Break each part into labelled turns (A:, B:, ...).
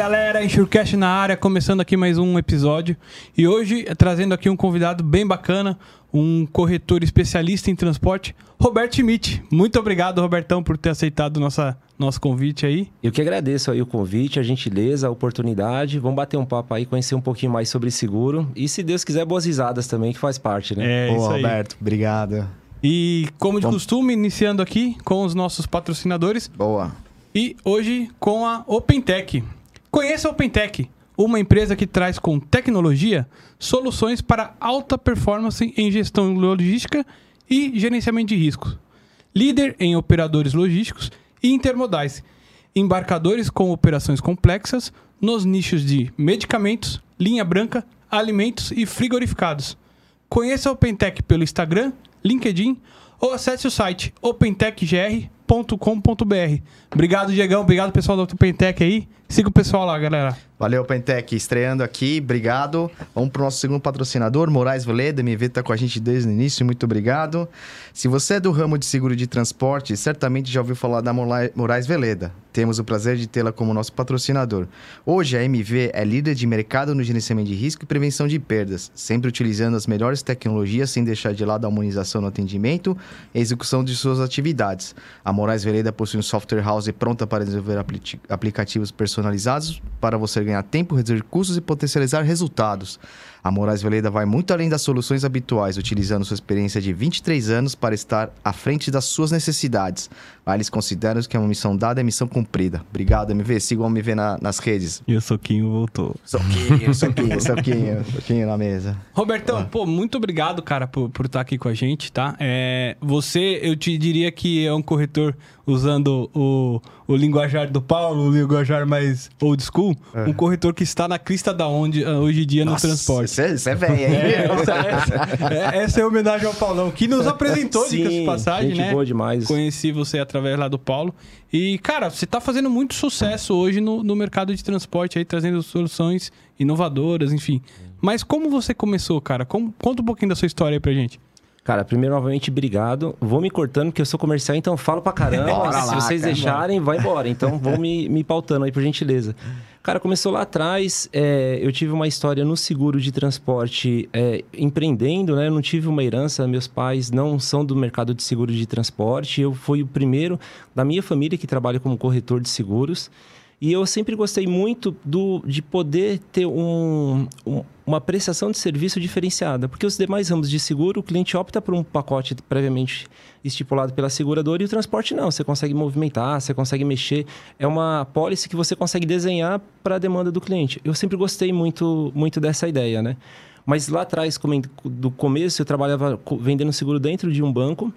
A: galera, Enxurcast na área, começando aqui mais um episódio. E hoje trazendo aqui um convidado bem bacana, um corretor especialista em transporte, Roberto Schmidt. Muito obrigado, Robertão, por ter aceitado nossa, nosso convite aí.
B: Eu que agradeço aí o convite, a gentileza, a oportunidade. Vamos bater um papo aí, conhecer um pouquinho mais sobre seguro. E se Deus quiser, boas risadas também, que faz parte, né?
A: É,
C: Pô,
A: isso aí.
C: Roberto, obrigado.
A: E como de
C: Vamos-
A: costume, iniciando aqui com os nossos patrocinadores.
C: Boa.
A: E hoje com a OpenTech. Conheça a OpenTech, uma empresa que traz com tecnologia soluções para alta performance em gestão logística e gerenciamento de riscos. Líder em operadores logísticos e intermodais. Embarcadores com operações complexas nos nichos de medicamentos, linha branca, alimentos e frigorificados. Conheça a OpenTech pelo Instagram, LinkedIn ou acesse o site opentechgr.com.br. Obrigado, Diegão. Obrigado, pessoal da OpenTech aí. Siga o pessoal lá, galera.
C: Valeu, Pentec, estreando aqui, obrigado. Vamos pro nosso segundo patrocinador, Moraes Veleda, MV tá com a gente desde o início, muito obrigado. Se você é do ramo de seguro de transporte, certamente já ouviu falar da Moraes Veleda. Temos o prazer de tê-la como nosso patrocinador. Hoje a MV é líder de mercado no gerenciamento de risco e prevenção de perdas, sempre utilizando as melhores tecnologias sem deixar de lado a harmonização no atendimento e execução de suas atividades. A Moraes Veleda possui um software house pronta para desenvolver apli- aplicativos personalizados para você ganhar tempo, reduzir custos e potencializar resultados. A Moraes Veleda vai muito além das soluções habituais, utilizando sua experiência de 23 anos para estar à frente das suas necessidades. Lá eles consideram que é uma missão dada é missão cumprida. Obrigado, MV. Sigam o MV na- nas redes.
A: E o Soquinho voltou.
C: Soquinho, soquinho, soquinho, soquinho na mesa.
A: Robertão, pô, muito obrigado, cara, por, por estar aqui com a gente, tá? É, você, eu te diria que é um corretor usando o, o linguajar do Paulo, o linguajar mais old school, um corretor que está na crista da onde ah, hoje em dia no transporte.
C: Isso é, isso é velho, hein?
A: É, essa, essa- é- essa é a homenagem ao Paulão, que nos apresentou, de passagem,
B: gente
A: né?
B: boa demais.
A: Conheci você através lá do Paulo. E, cara, você tá fazendo muito sucesso hoje no, no mercado de transporte aí, trazendo soluções inovadoras, enfim. Mas como você começou, cara? Como- conta um pouquinho da sua história aí pra gente.
B: Cara, primeiro, novamente, obrigado. Vou me cortando, porque eu sou comercial, então eu falo pra caramba.
C: Bora
B: Se
C: lá,
B: vocês
C: cara.
B: deixarem, vai embora. Então, vou me, me pautando aí, por gentileza. Cara, começou lá atrás. é, eu tive uma história no seguro de transporte é, empreendendo, né? Eu não tive uma herança. Meus pais não são do mercado de seguro de transporte. Eu fui o primeiro da minha família que trabalha como corretor de seguros. E eu sempre gostei muito do, de poder ter um, um- uma prestação de serviço diferenciada. Porque os demais ramos de seguro, o cliente opta por um pacote previamente estipulado pela seguradora e o transporte não. Você consegue movimentar, você consegue mexer. É uma policy que você consegue desenhar para a demanda do cliente. Eu sempre gostei muito, muito dessa ideia, né? Mas lá atrás, do começo, eu trabalhava vendendo seguro dentro de um banco.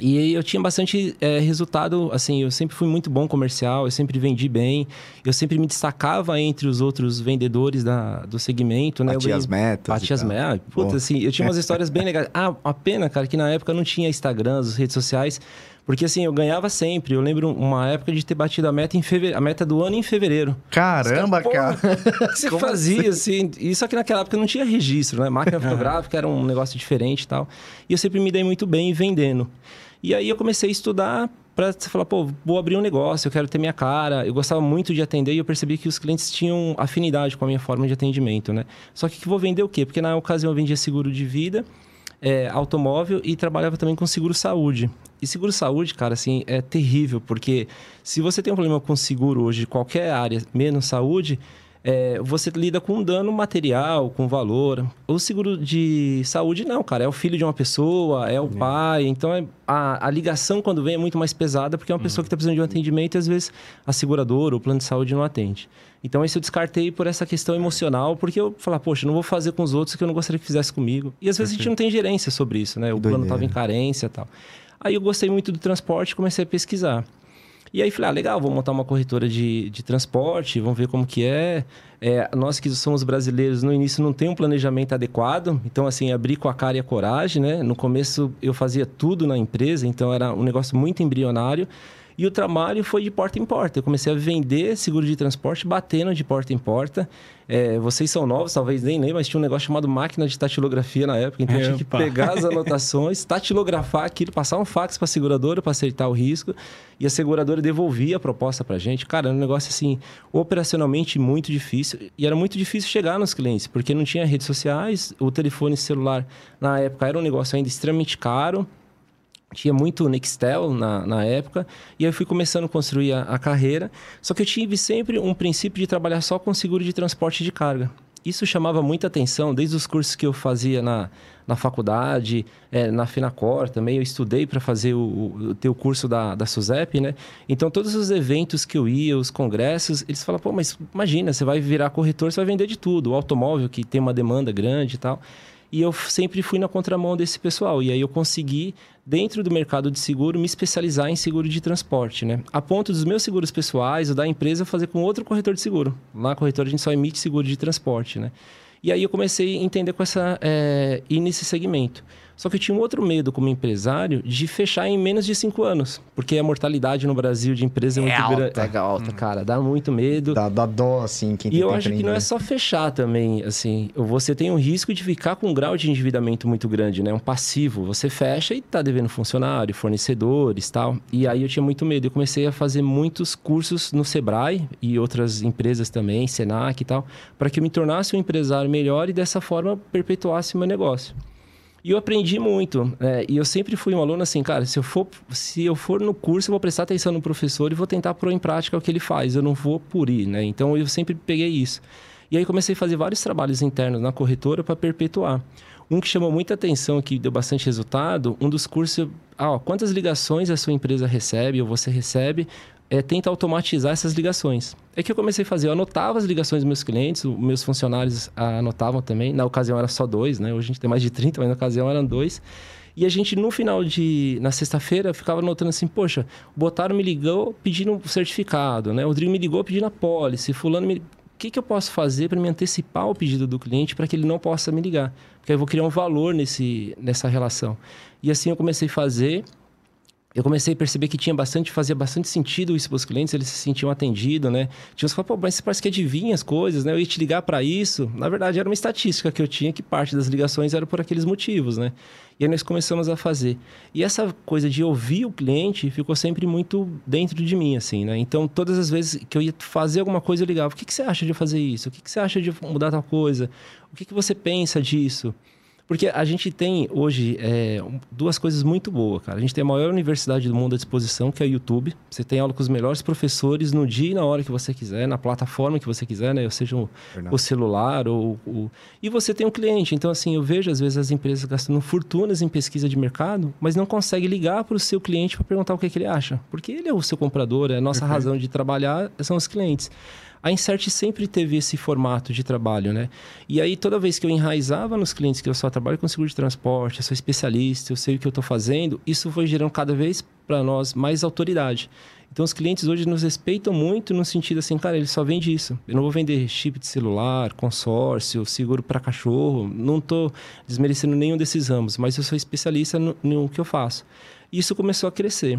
B: E eu tinha bastante eh, resultado, assim, eu sempre fui muito bom comercial, eu sempre vendi bem, eu sempre me destacava entre os outros vendedores da, do segmento, né?
C: Batia as metas.
B: Bati
C: e
B: as metas. Puta,
C: Bom.
B: assim, eu tinha umas histórias bem legais. Ah, a pena, cara, que na época não tinha Instagram, as redes sociais. Porque assim, eu ganhava sempre. Eu lembro uma época de ter batido a meta em fevereiro, a meta do ano em fevereiro.
C: Caramba, cara.
B: O que você
C: Como
B: fazia, assim? E só que naquela época não tinha registro, né? Máquina fotográfica era um negócio diferente e tal. E eu sempre me dei muito bem vendendo. E aí eu comecei a estudar para falar, pô, vou abrir um negócio, eu quero ter minha cara. Eu gostava muito de atender e eu percebi que os clientes tinham afinidade com a minha forma de atendimento, né? Só que vou vender o quê? Porque na ocasião eu vendia seguro de vida, é, automóvel e trabalhava também com seguro saúde. E seguro saúde, cara, assim, é terrível, porque se você tem um problema com seguro hoje qualquer área, menos saúde, é, você lida com dano material, com valor. O seguro de saúde, não, cara. É o filho de uma pessoa, é o pai. Então, é- a, a ligação, quando vem, é muito mais pesada, porque é uma pessoa que está precisando de um atendimento e, às vezes, a seguradora, o plano de saúde não atende. Então, isso eu descartei por essa questão emocional, porque eu falar, poxa, não vou fazer com os outros que eu não gostaria que fizesse comigo. E, às vezes, a gente não tem gerência sobre isso, né? O plano
C: doideira.
B: estava em carência e tal. Aí, eu gostei muito do transporte e comecei a pesquisar. E aí falei, ah, legal, vou montar uma corretora de, de transporte, vamos ver como que é. É, Nós que somos brasileiros, no início não tem um planejamento adequado. Então, assim, abri com a cara e a coragem, né? No começo eu fazia tudo na empresa, então era um negócio muito embrionário. E o trabalho foi de porta em porta. Eu comecei a vender seguro de transporte, batendo de porta em porta. É, vocês são novos, talvez nem lembrem, mas tinha um negócio chamado máquina de tatilografia na época. Então, eu tinha que pegar as anotações, tatilografar aquilo, passar um fax para a seguradora para acertar o risco. E a seguradora devolvia a proposta para a gente. Cara, era um negócio assim, operacionalmente muito difícil. E era muito difícil chegar nos clientes, porque não tinha redes sociais, o telefone celular na época era um negócio ainda extremamente caro tinha muito Nextel na, na época, e aí eu fui começando a construir a, a, carreira. Só que eu tive sempre um princípio de trabalhar só com seguro de transporte de carga. Isso chamava muita atenção, desde os cursos que eu fazia na, na faculdade, é, na Finacor também. Eu estudei para fazer o, o, ter o curso da, da SUSEP, né? Então, todos os eventos que eu ia, os congressos, eles falavam, pô, mas imagina, você vai virar corretor, você vai vender de tudo. O automóvel, que tem uma demanda grande e tal. E eu sempre fui na contramão desse pessoal. E aí eu consegui, dentro do mercado de seguro, me especializar em seguro de transporte, né? A ponto dos meus seguros pessoais ou da empresa fazer com outro corretor de seguro. Lá na corretora a gente só emite seguro de transporte, né? E aí eu comecei a entender com essa... É, ir nesse segmento. Só que eu tinha um outro medo como empresário de fechar em menos de cinco anos. Porque a mortalidade no Brasil de empresa é, é muito grande. É alta, hum. cara. Dá muito medo.
C: Dá, dá dó, assim, quem
B: E eu acho que não é só fechar também, assim. Você tem um risco de ficar com um grau de endividamento muito grande, né? Um passivo. Você fecha e tá devendo funcionário, fornecedores tal. E aí eu tinha muito medo. Eu comecei a fazer muitos cursos no Sebrae e outras empresas também, Senac e tal, para que eu me tornasse um empresário melhor e dessa forma perpetuasse meu negócio. E eu aprendi muito. É, e eu sempre fui um aluno assim, cara, se eu, for, se eu for no curso, eu vou prestar atenção no professor e vou tentar pôr em prática o que ele faz. Eu não vou por ir, né? Então, eu sempre peguei isso. E aí, comecei a fazer vários trabalhos internos na corretora para perpetuar. Um que chamou muita atenção, que deu bastante resultado, um dos cursos... Ah, ó, quantas ligações a sua empresa recebe ou você recebe é, tenta automatizar essas ligações. É que eu comecei a fazer, eu anotava as ligações dos meus clientes, os meus funcionários anotavam também. Na ocasião era só dois, né? Hoje a gente tem mais de 30, mas na ocasião eram dois. E a gente, no final de... Na sexta-feira, ficava anotando assim, poxa, Botaro me ligou pedindo um certificado, né? O Rodrigo me ligou pedindo a pólice, fulano me... O que, que eu posso fazer para me antecipar o pedido do cliente para que ele não possa me ligar? Porque eu vou criar um valor nesse, nessa relação. E assim eu comecei a fazer eu comecei a perceber que tinha bastante, fazia bastante sentido isso para os clientes, eles se sentiam atendidos, né? Tinha uns que falavam, pô, mas você parece que adivinha as coisas, né? Eu ia te ligar para isso. Na verdade, era uma estatística que eu tinha que parte das ligações era por aqueles motivos, né? E aí nós começamos a fazer. E essa coisa de ouvir o cliente ficou sempre muito dentro de mim, assim, né? Então, todas as vezes que eu ia fazer alguma coisa, eu ligava, o que, que você acha de fazer isso? O que, que você acha de mudar tal coisa? O que, que você pensa disso? Porque a gente tem hoje é, duas coisas muito boas, cara. A gente tem a maior universidade do mundo à disposição, que é o YouTube. Você tem aula com os melhores professores no dia e na hora que você quiser, na plataforma que você quiser, né? Ou seja, o, o celular ou o... E você tem um cliente. Então, assim, eu vejo às vezes as empresas gastando fortunas em pesquisa de mercado, mas não consegue ligar para o seu cliente para perguntar o que, é que, ele acha. Porque ele é o seu comprador, é a nossa razão de trabalhar são os clientes. A Insert sempre teve esse formato de trabalho, né? E aí, toda vez que eu enraizava nos clientes que eu só trabalho com seguro de transporte, eu sou especialista, eu sei o que eu estou fazendo, isso foi gerando cada vez para nós mais autoridade. Então, os clientes hoje nos respeitam muito no sentido assim, cara, ele só vende isso. Eu não vou vender chip de celular, consórcio, seguro para cachorro. Não estou desmerecendo nenhum desses ramos, mas eu sou especialista no, no que eu faço. Isso começou a crescer.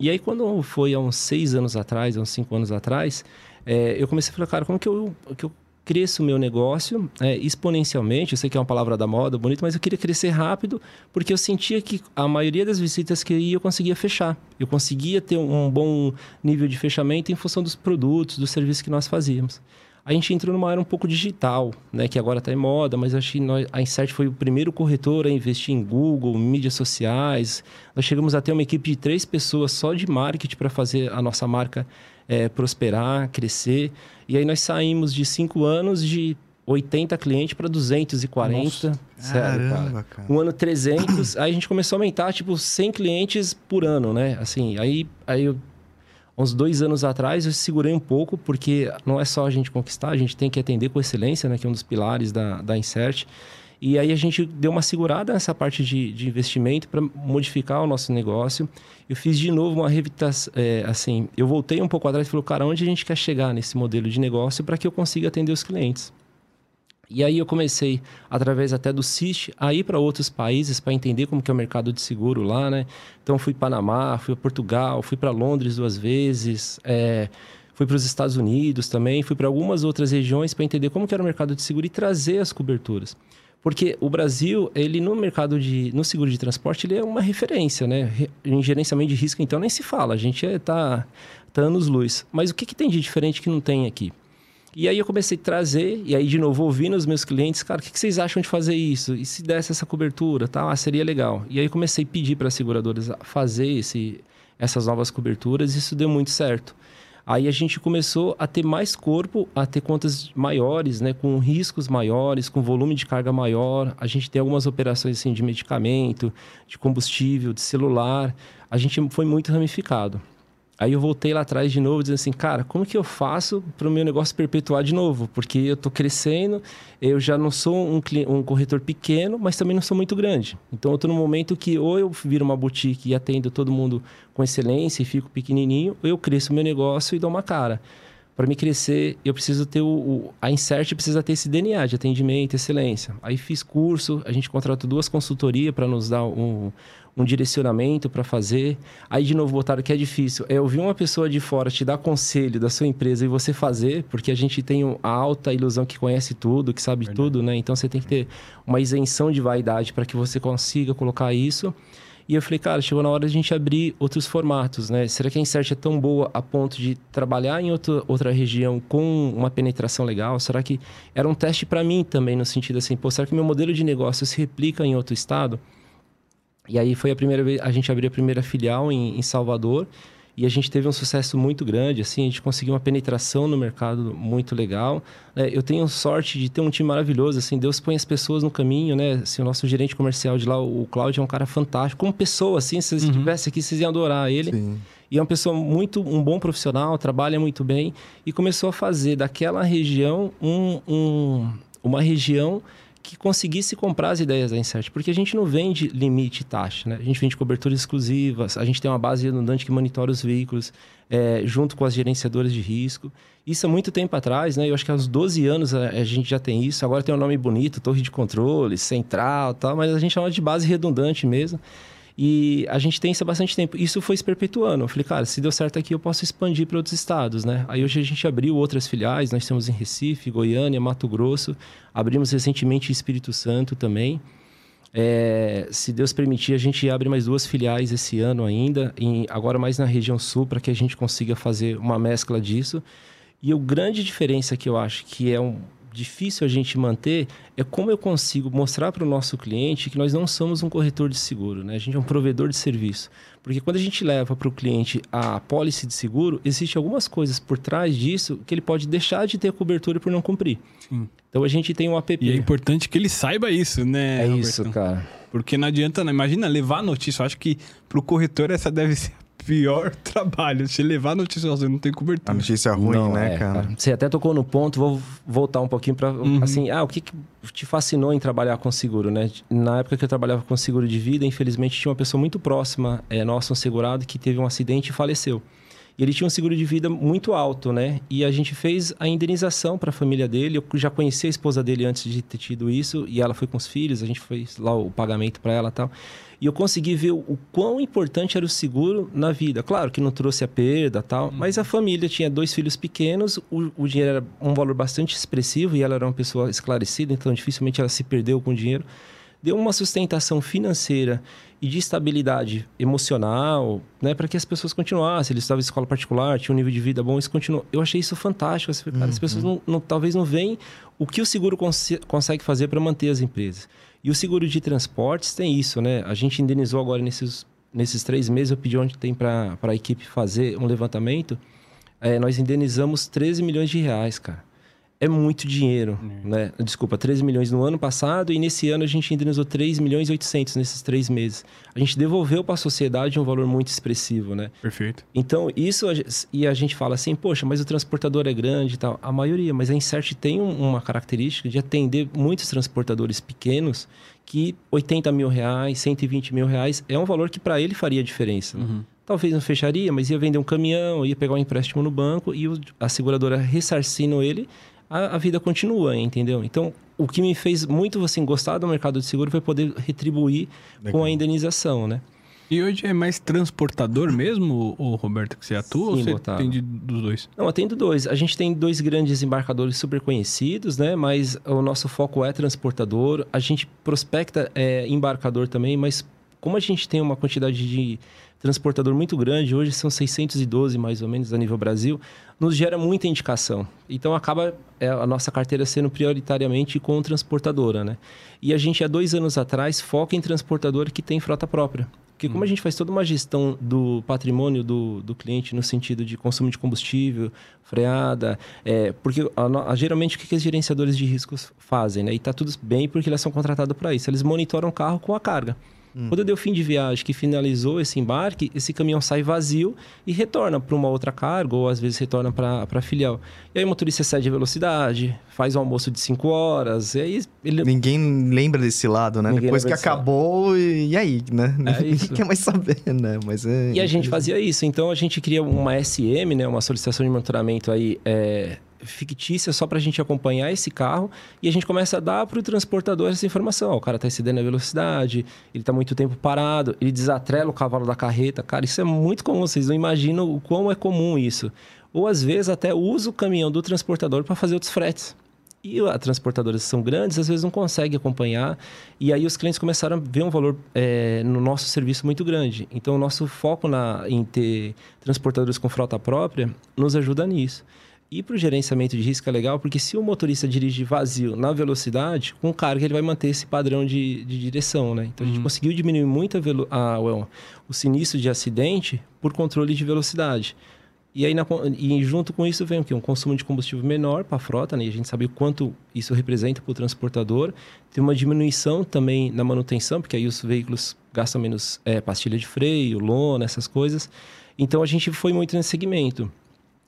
B: E aí, quando foi há uns seis anos atrás, há uns cinco anos atrás, é, eu comecei a falar, cara, como que eu, que eu cresço o meu negócio é, exponencialmente? Eu sei que é uma palavra da moda, bonito, mas eu queria crescer rápido porque eu sentia que a maioria das visitas que eu ia, eu conseguia fechar. Eu conseguia ter um bom nível de fechamento em função dos produtos, dos serviços que nós fazíamos. A gente entrou numa era um pouco digital, né, que agora está em moda, mas acho que nós, a Insert foi o primeiro corretor a investir em Google, mídias sociais. Nós chegamos a ter uma equipe de três pessoas só de marketing para fazer a nossa marca é, prosperar, crescer. E aí nós saímos de cinco anos de 80 clientes para 240. Nossa, sério, caramba, cara. cara. Um ano 300, aí a gente começou a aumentar, tipo, 100 clientes por ano, né? Assim, aí, aí eu, uns dois anos atrás eu segurei um pouco, porque não é só a gente conquistar, a gente tem que atender com excelência, né? Que é um dos pilares da, da Insert. E aí a gente deu uma segurada nessa parte de, de investimento para modificar o nosso negócio. Eu fiz de novo uma revitação, é, assim, eu voltei um pouco atrás e falei, cara, onde a gente quer chegar nesse modelo de negócio para que eu consiga atender os clientes? E aí eu comecei, através até do CIST, a ir para outros países para entender como que é o mercado de seguro lá, né? Então fui para Panamá, fui para Portugal, fui para Londres duas vezes, é, fui para os Estados Unidos também, fui para algumas outras regiões para entender como que era o mercado de seguro e trazer as coberturas. Porque o Brasil, ele no mercado de no seguro de transporte, ele é uma referência, né? Em gerenciamento de risco, então nem se fala, a gente é, tá, tá anos luz. Mas o que, que tem de diferente que não tem aqui? E aí eu comecei a trazer, e aí de novo ouvindo os meus clientes, cara, o que, vocês acham de fazer isso? E se desse essa cobertura, tá? Ah, seria legal. E aí eu comecei a pedir para as seguradoras fazer esse, essas novas coberturas, e isso deu muito certo. Aí a gente começou a ter mais corpo, a ter contas maiores, né, com riscos maiores, com volume de carga maior. A gente tem algumas operações assim de medicamento, de combustível, de celular. A gente foi muito ramificado. Aí eu voltei lá atrás de novo, dizendo assim, cara, como que eu faço para o meu negócio perpetuar de novo? Porque eu estou crescendo, eu já não sou um, um, corretor pequeno, mas também não sou muito grande. Então eu estou num momento que ou eu viro uma boutique e atendo todo mundo com excelência e fico pequenininho, ou eu cresço o meu negócio e dou uma cara. Para me crescer, eu preciso ter o, o, A Insert precisa ter esse DNA de atendimento, excelência. Aí fiz curso, a gente contratou duas consultorias para nos dar um, um direcionamento para fazer. Aí, de novo, botaram que é difícil. É ouvir uma pessoa de fora te dar conselho da sua empresa e você fazer, porque a gente tem a alta ilusão que conhece tudo, que sabe Verdade. tudo, né? Então, você tem que ter uma isenção de vaidade para que você consiga colocar isso. E eu falei, cara, chegou na hora de a gente abrir outros formatos, né? Será que a Insert é tão boa a ponto de trabalhar em outra, outra região com uma penetração legal? Será que era um teste para mim também, no sentido assim, pô, será que meu modelo de negócio se replica em outro estado? E aí foi a primeira vez, a gente abriu a primeira filial em, em, Salvador e a gente teve um sucesso muito grande, assim, a gente conseguiu uma penetração no mercado muito legal. É, eu tenho sorte de ter um time maravilhoso, assim, Deus põe as pessoas no caminho, né? Assim, o nosso gerente comercial de lá, o Cláudio, é um cara fantástico, como pessoa, assim, se vocês uhum. estivessem aqui, vocês iam adorar ele. Sim. E é uma pessoa muito, um bom profissional, trabalha muito bem e começou a fazer daquela região um, um uma região que conseguisse comprar as ideias da Insert, porque a gente não vende limite taxa, né? A gente vende coberturas exclusivas, a gente tem uma base redundante que monitora os veículos é, junto com as gerenciadoras de risco. Isso há muito tempo atrás, né? Eu acho que há uns 12 anos a, a gente já tem isso. Agora tem um nome bonito, torre de controle, central tal, mas a gente chama de base redundante mesmo. E a gente tem isso há bastante tempo. Isso foi se perpetuando. Eu falei, cara, se deu certo aqui, eu posso expandir para outros estados, né? Aí hoje a gente abriu outras filiais. Nós temos em Recife, Goiânia, Mato Grosso. Abrimos recentemente em Espírito Santo também. É, se Deus permitir, a gente abre mais duas filiais esse ano ainda, em, agora mais na região sul, para que a gente consiga fazer uma mescla disso. E a grande diferença que eu acho que é um, difícil a gente manter é como eu consigo mostrar para o nosso cliente que nós não somos um corretor de seguro, né? A gente é um provedor de serviço. Porque quando a gente leva para o cliente a pólice de seguro, existem algumas coisas por trás disso que ele pode deixar de ter cobertura por não cumprir. Sim. Então a gente tem um app.
A: E é importante que ele saiba isso, né?
B: É isso, cara.
A: Porque não adianta, né? imagina levar a notícia. Eu acho que para o corretor essa deve ser pior trabalho. Se levar a notícia você não tem cobertura.
C: A notícia ruim, não, né, é, cara? cara?
B: Você até tocou no ponto, vou voltar um pouquinho para uhum. assim, ah, o que, que te fascinou em trabalhar com seguro, né? Na época que eu trabalhava com seguro de vida, infelizmente tinha uma pessoa muito próxima, é, nossa, um segurado, que teve um acidente e faleceu. E ele tinha um seguro de vida muito alto, né? E a gente fez a indenização para a família dele. Eu já conheci a esposa dele antes de ter tido isso, e ela foi com os filhos, a gente fez lá o pagamento para ela e tal. E eu consegui ver o quão importante era o seguro na vida. Claro que não trouxe a perda tal, uhum. mas a família tinha dois filhos pequenos, o, o dinheiro era um valor bastante expressivo e ela era uma pessoa esclarecida, então dificilmente ela se perdeu com o dinheiro deu uma sustentação financeira e de estabilidade emocional, né, para que as pessoas continuassem. Eles estavam em escola particular, tinham um nível de vida bom, isso continuou. Eu achei isso fantástico. Cara, uhum. As pessoas não, não, talvez não veem o que o seguro cons consegue fazer para manter as empresas. E o seguro de transportes tem isso, né? A gente indenizou agora nesses, nesses três meses, eu pedi onde tem para a equipe fazer um levantamento. É, nós indenizamos 13 milhões de reais, cara é muito dinheiro, é. né? Desculpa, 13 milhões no ano passado e nesse ano a gente indenizou 3 milhões e 800 nesses três meses. A gente devolveu para a sociedade um valor muito expressivo, né?
A: Perfeito.
B: Então, isso... E a gente fala assim, poxa, mas o transportador é grande e tal. A maioria, mas a Insert tem uma característica de atender muitos transportadores pequenos que 80 mil reais, 120 mil reais é um valor que para ele faria diferença. Né? Uhum. Talvez não fecharia, mas ia vender um caminhão, ia pegar um empréstimo no banco e a seguradora ressarcindo ele a, a vida continua, entendeu? Então, o que me fez muito assim gostar do mercado de seguro foi poder retribuir
C: Legal.
B: com a indenização, né?
A: E hoje é mais transportador mesmo, o Roberto, que você atua?
B: Sim,
A: ou você
B: Botago.
A: tem de- dos dois?
B: Não, eu tenho dois. A gente tem dois grandes embarcadores super conhecidos, né? Mas o nosso foco é transportador. A gente prospecta é, embarcador também, mas como a gente tem uma quantidade de transportador muito grande, hoje são 612 mais ou menos a nível Brasil, nos gera muita indicação. Então acaba é, a nossa carteira sendo prioritariamente com transportadora, né? E a gente há dois anos atrás foca em transportador que tem frota própria. Porque como a gente faz toda uma gestão do patrimônio do, do cliente no sentido de consumo de combustível, freada, é, porque a a- geralmente o que, que os gerenciadores de riscos fazem, né? E tá tudo bem porque eles são contratados para isso. Eles monitoram o carro com a carga. Quando deu fim de viagem que finalizou esse embarque, esse caminhão sai vazio e retorna para uma outra carga, ou às vezes retorna para a filial. E aí o motorista cede a velocidade, faz o almoço de 5 horas, e aí ele
C: Ninguém lembra desse lado, né?
B: Ninguém
C: Depois que
B: lado.
C: acabou, e, e aí, né?
B: É
C: Ninguém
B: isso.
C: quer mais saber, né? Mas é...
B: E a gente fazia isso. Então a gente cria uma SM, né, uma solicitação de monitoramento aí é, fictícia só para a gente acompanhar esse carro e a gente começa a dar para o transportador essa informação. Ó, o cara está excedendo a velocidade, ele está muito tempo parado, ele desatrela o cavalo da carreta. Cara, isso é muito comum. Vocês não imaginam o quão é comum isso. Ou às vezes até usa o caminhão do transportador para fazer outros fretes. E as transportadoras são grandes, às vezes não conseguem acompanhar. E aí os clientes começaram a ver um valor é, no nosso serviço muito grande. Então, o nosso foco na, em ter transportadores com frota própria nos ajuda nisso. E para o gerenciamento de risco é legal, porque se o motorista dirige vazio na velocidade, com carga ele vai manter esse padrão de, de direção, né? Então, a gente conseguiu diminuir muito a a- o, sinistro de acidente por controle de velocidade. E aí, na e junto com isso, vem o quê? Um consumo de combustível menor para a frota, né? E a gente sabe o quanto isso representa para o transportador. Tem uma diminuição também na manutenção, porque aí os veículos gastam menos é, pastilha de freio, lona, essas coisas. Então, a gente foi muito nesse segmento.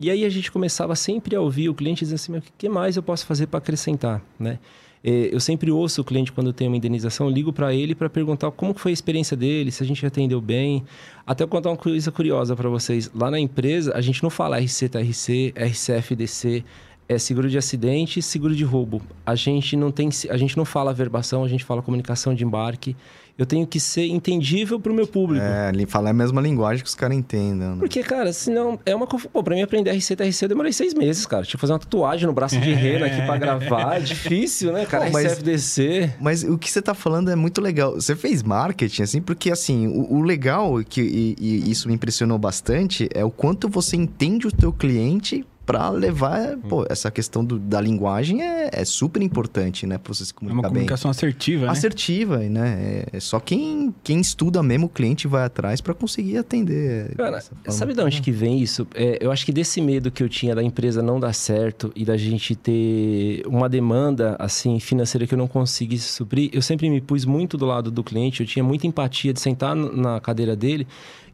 B: E aí, a gente começava sempre a ouvir o cliente dizendo assim, "Mas o que mais eu posso fazer para acrescentar, né? Eu sempre ouço o cliente quando tem uma indenização, ligo para ele para perguntar como foi a experiência dele, se a gente atendeu bem. Até eu contar uma coisa curiosa para vocês. Lá na empresa, a gente não fala RC-TRC, RCFDC, é seguro de acidente seguro de roubo. A gente não tem, a gente não fala verbação, a gente fala comunicação de embarque. Eu tenho que ser entendível para o meu público.
C: É, ele fala a mesma linguagem que os caras entendam. né?
B: Porque, cara, senão é uma. conf- Pô, pra mim aprender RC TRC eu demorei seis meses, cara. Tinha que fazer uma tatuagem no braço de rena aqui pra gravar. É difícil, né, cara?
C: Pô, mas-
B: RCFDC.
C: Mas o que você tá falando é muito legal. Você fez marketing, assim, porque, assim, o, o legal, que, e, e isso me impressionou bastante, é o quanto você entende o teu cliente pra levar... Pô, essa questão do- da linguagem é, é super importante, né? Pra você se
A: É uma
C: comunicar bem.
A: comunicação assertiva, né?
C: Assertiva, né? É, é só quem, quem estuda mesmo o cliente vai atrás pra conseguir atender.
B: Cara, sabe de onde que vem isso? É, eu acho que desse medo que eu tinha da empresa não dar certo e da gente ter uma demanda assim financeira que eu não conseguisse suprir, eu sempre me pus muito do lado do cliente, eu tinha muita empatia de sentar na cadeira dele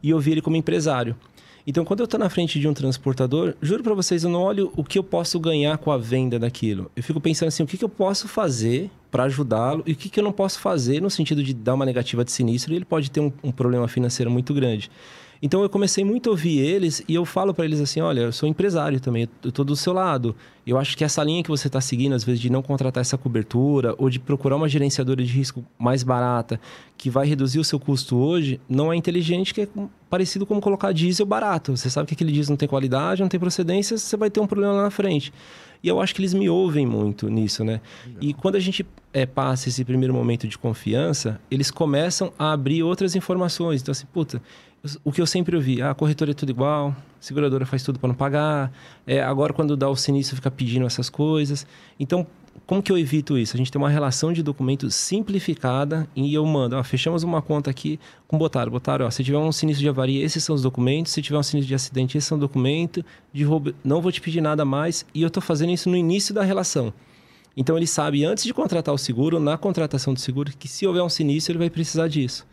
B: e ouvir ele como empresário. Então, quando eu estou na frente de um transportador, juro para vocês, eu não olho o que eu posso ganhar com a venda daquilo. Eu fico pensando assim, o que, que eu posso fazer para ajudá-lo e o que, que eu não posso fazer no sentido de dar uma negativa de sinistro e ele pode ter um, um problema financeiro muito grande. Então eu comecei muito a ouvir eles e eu falo para eles assim, olha, eu sou empresário também, eu tô do seu lado. Eu acho que essa linha que você está seguindo, às vezes de não contratar essa cobertura ou de procurar uma gerenciadora de risco mais barata, que vai reduzir o seu custo hoje, não é inteligente, que é parecido como colocar diesel barato. Você sabe que aquele diesel não tem qualidade, não tem procedência, você vai ter um problema lá na frente. E eu acho que eles me ouvem muito nisso, né? E quando a gente é, passa esse primeiro momento de confiança, eles começam a abrir outras informações. Então, assim, puta, o que eu sempre ouvi, ah, a corretora é tudo igual, seguradora faz tudo para não pagar, é, agora quando dá o sinistro fica pedindo essas coisas. Então, como que eu evito isso? A gente tem uma relação de documento simplificada e eu mando, ó, fechamos uma conta aqui com Botário. Botário, ó, se tiver um sinistro de avaria, esses são os documentos. Se tiver um sinistro de acidente, esses são os documentos. De roubo, não vou te pedir nada mais. E eu estou fazendo isso no início da relação. Então ele sabe, antes de contratar o seguro, na contratação do seguro, que se houver um sinistro, ele vai precisar disso.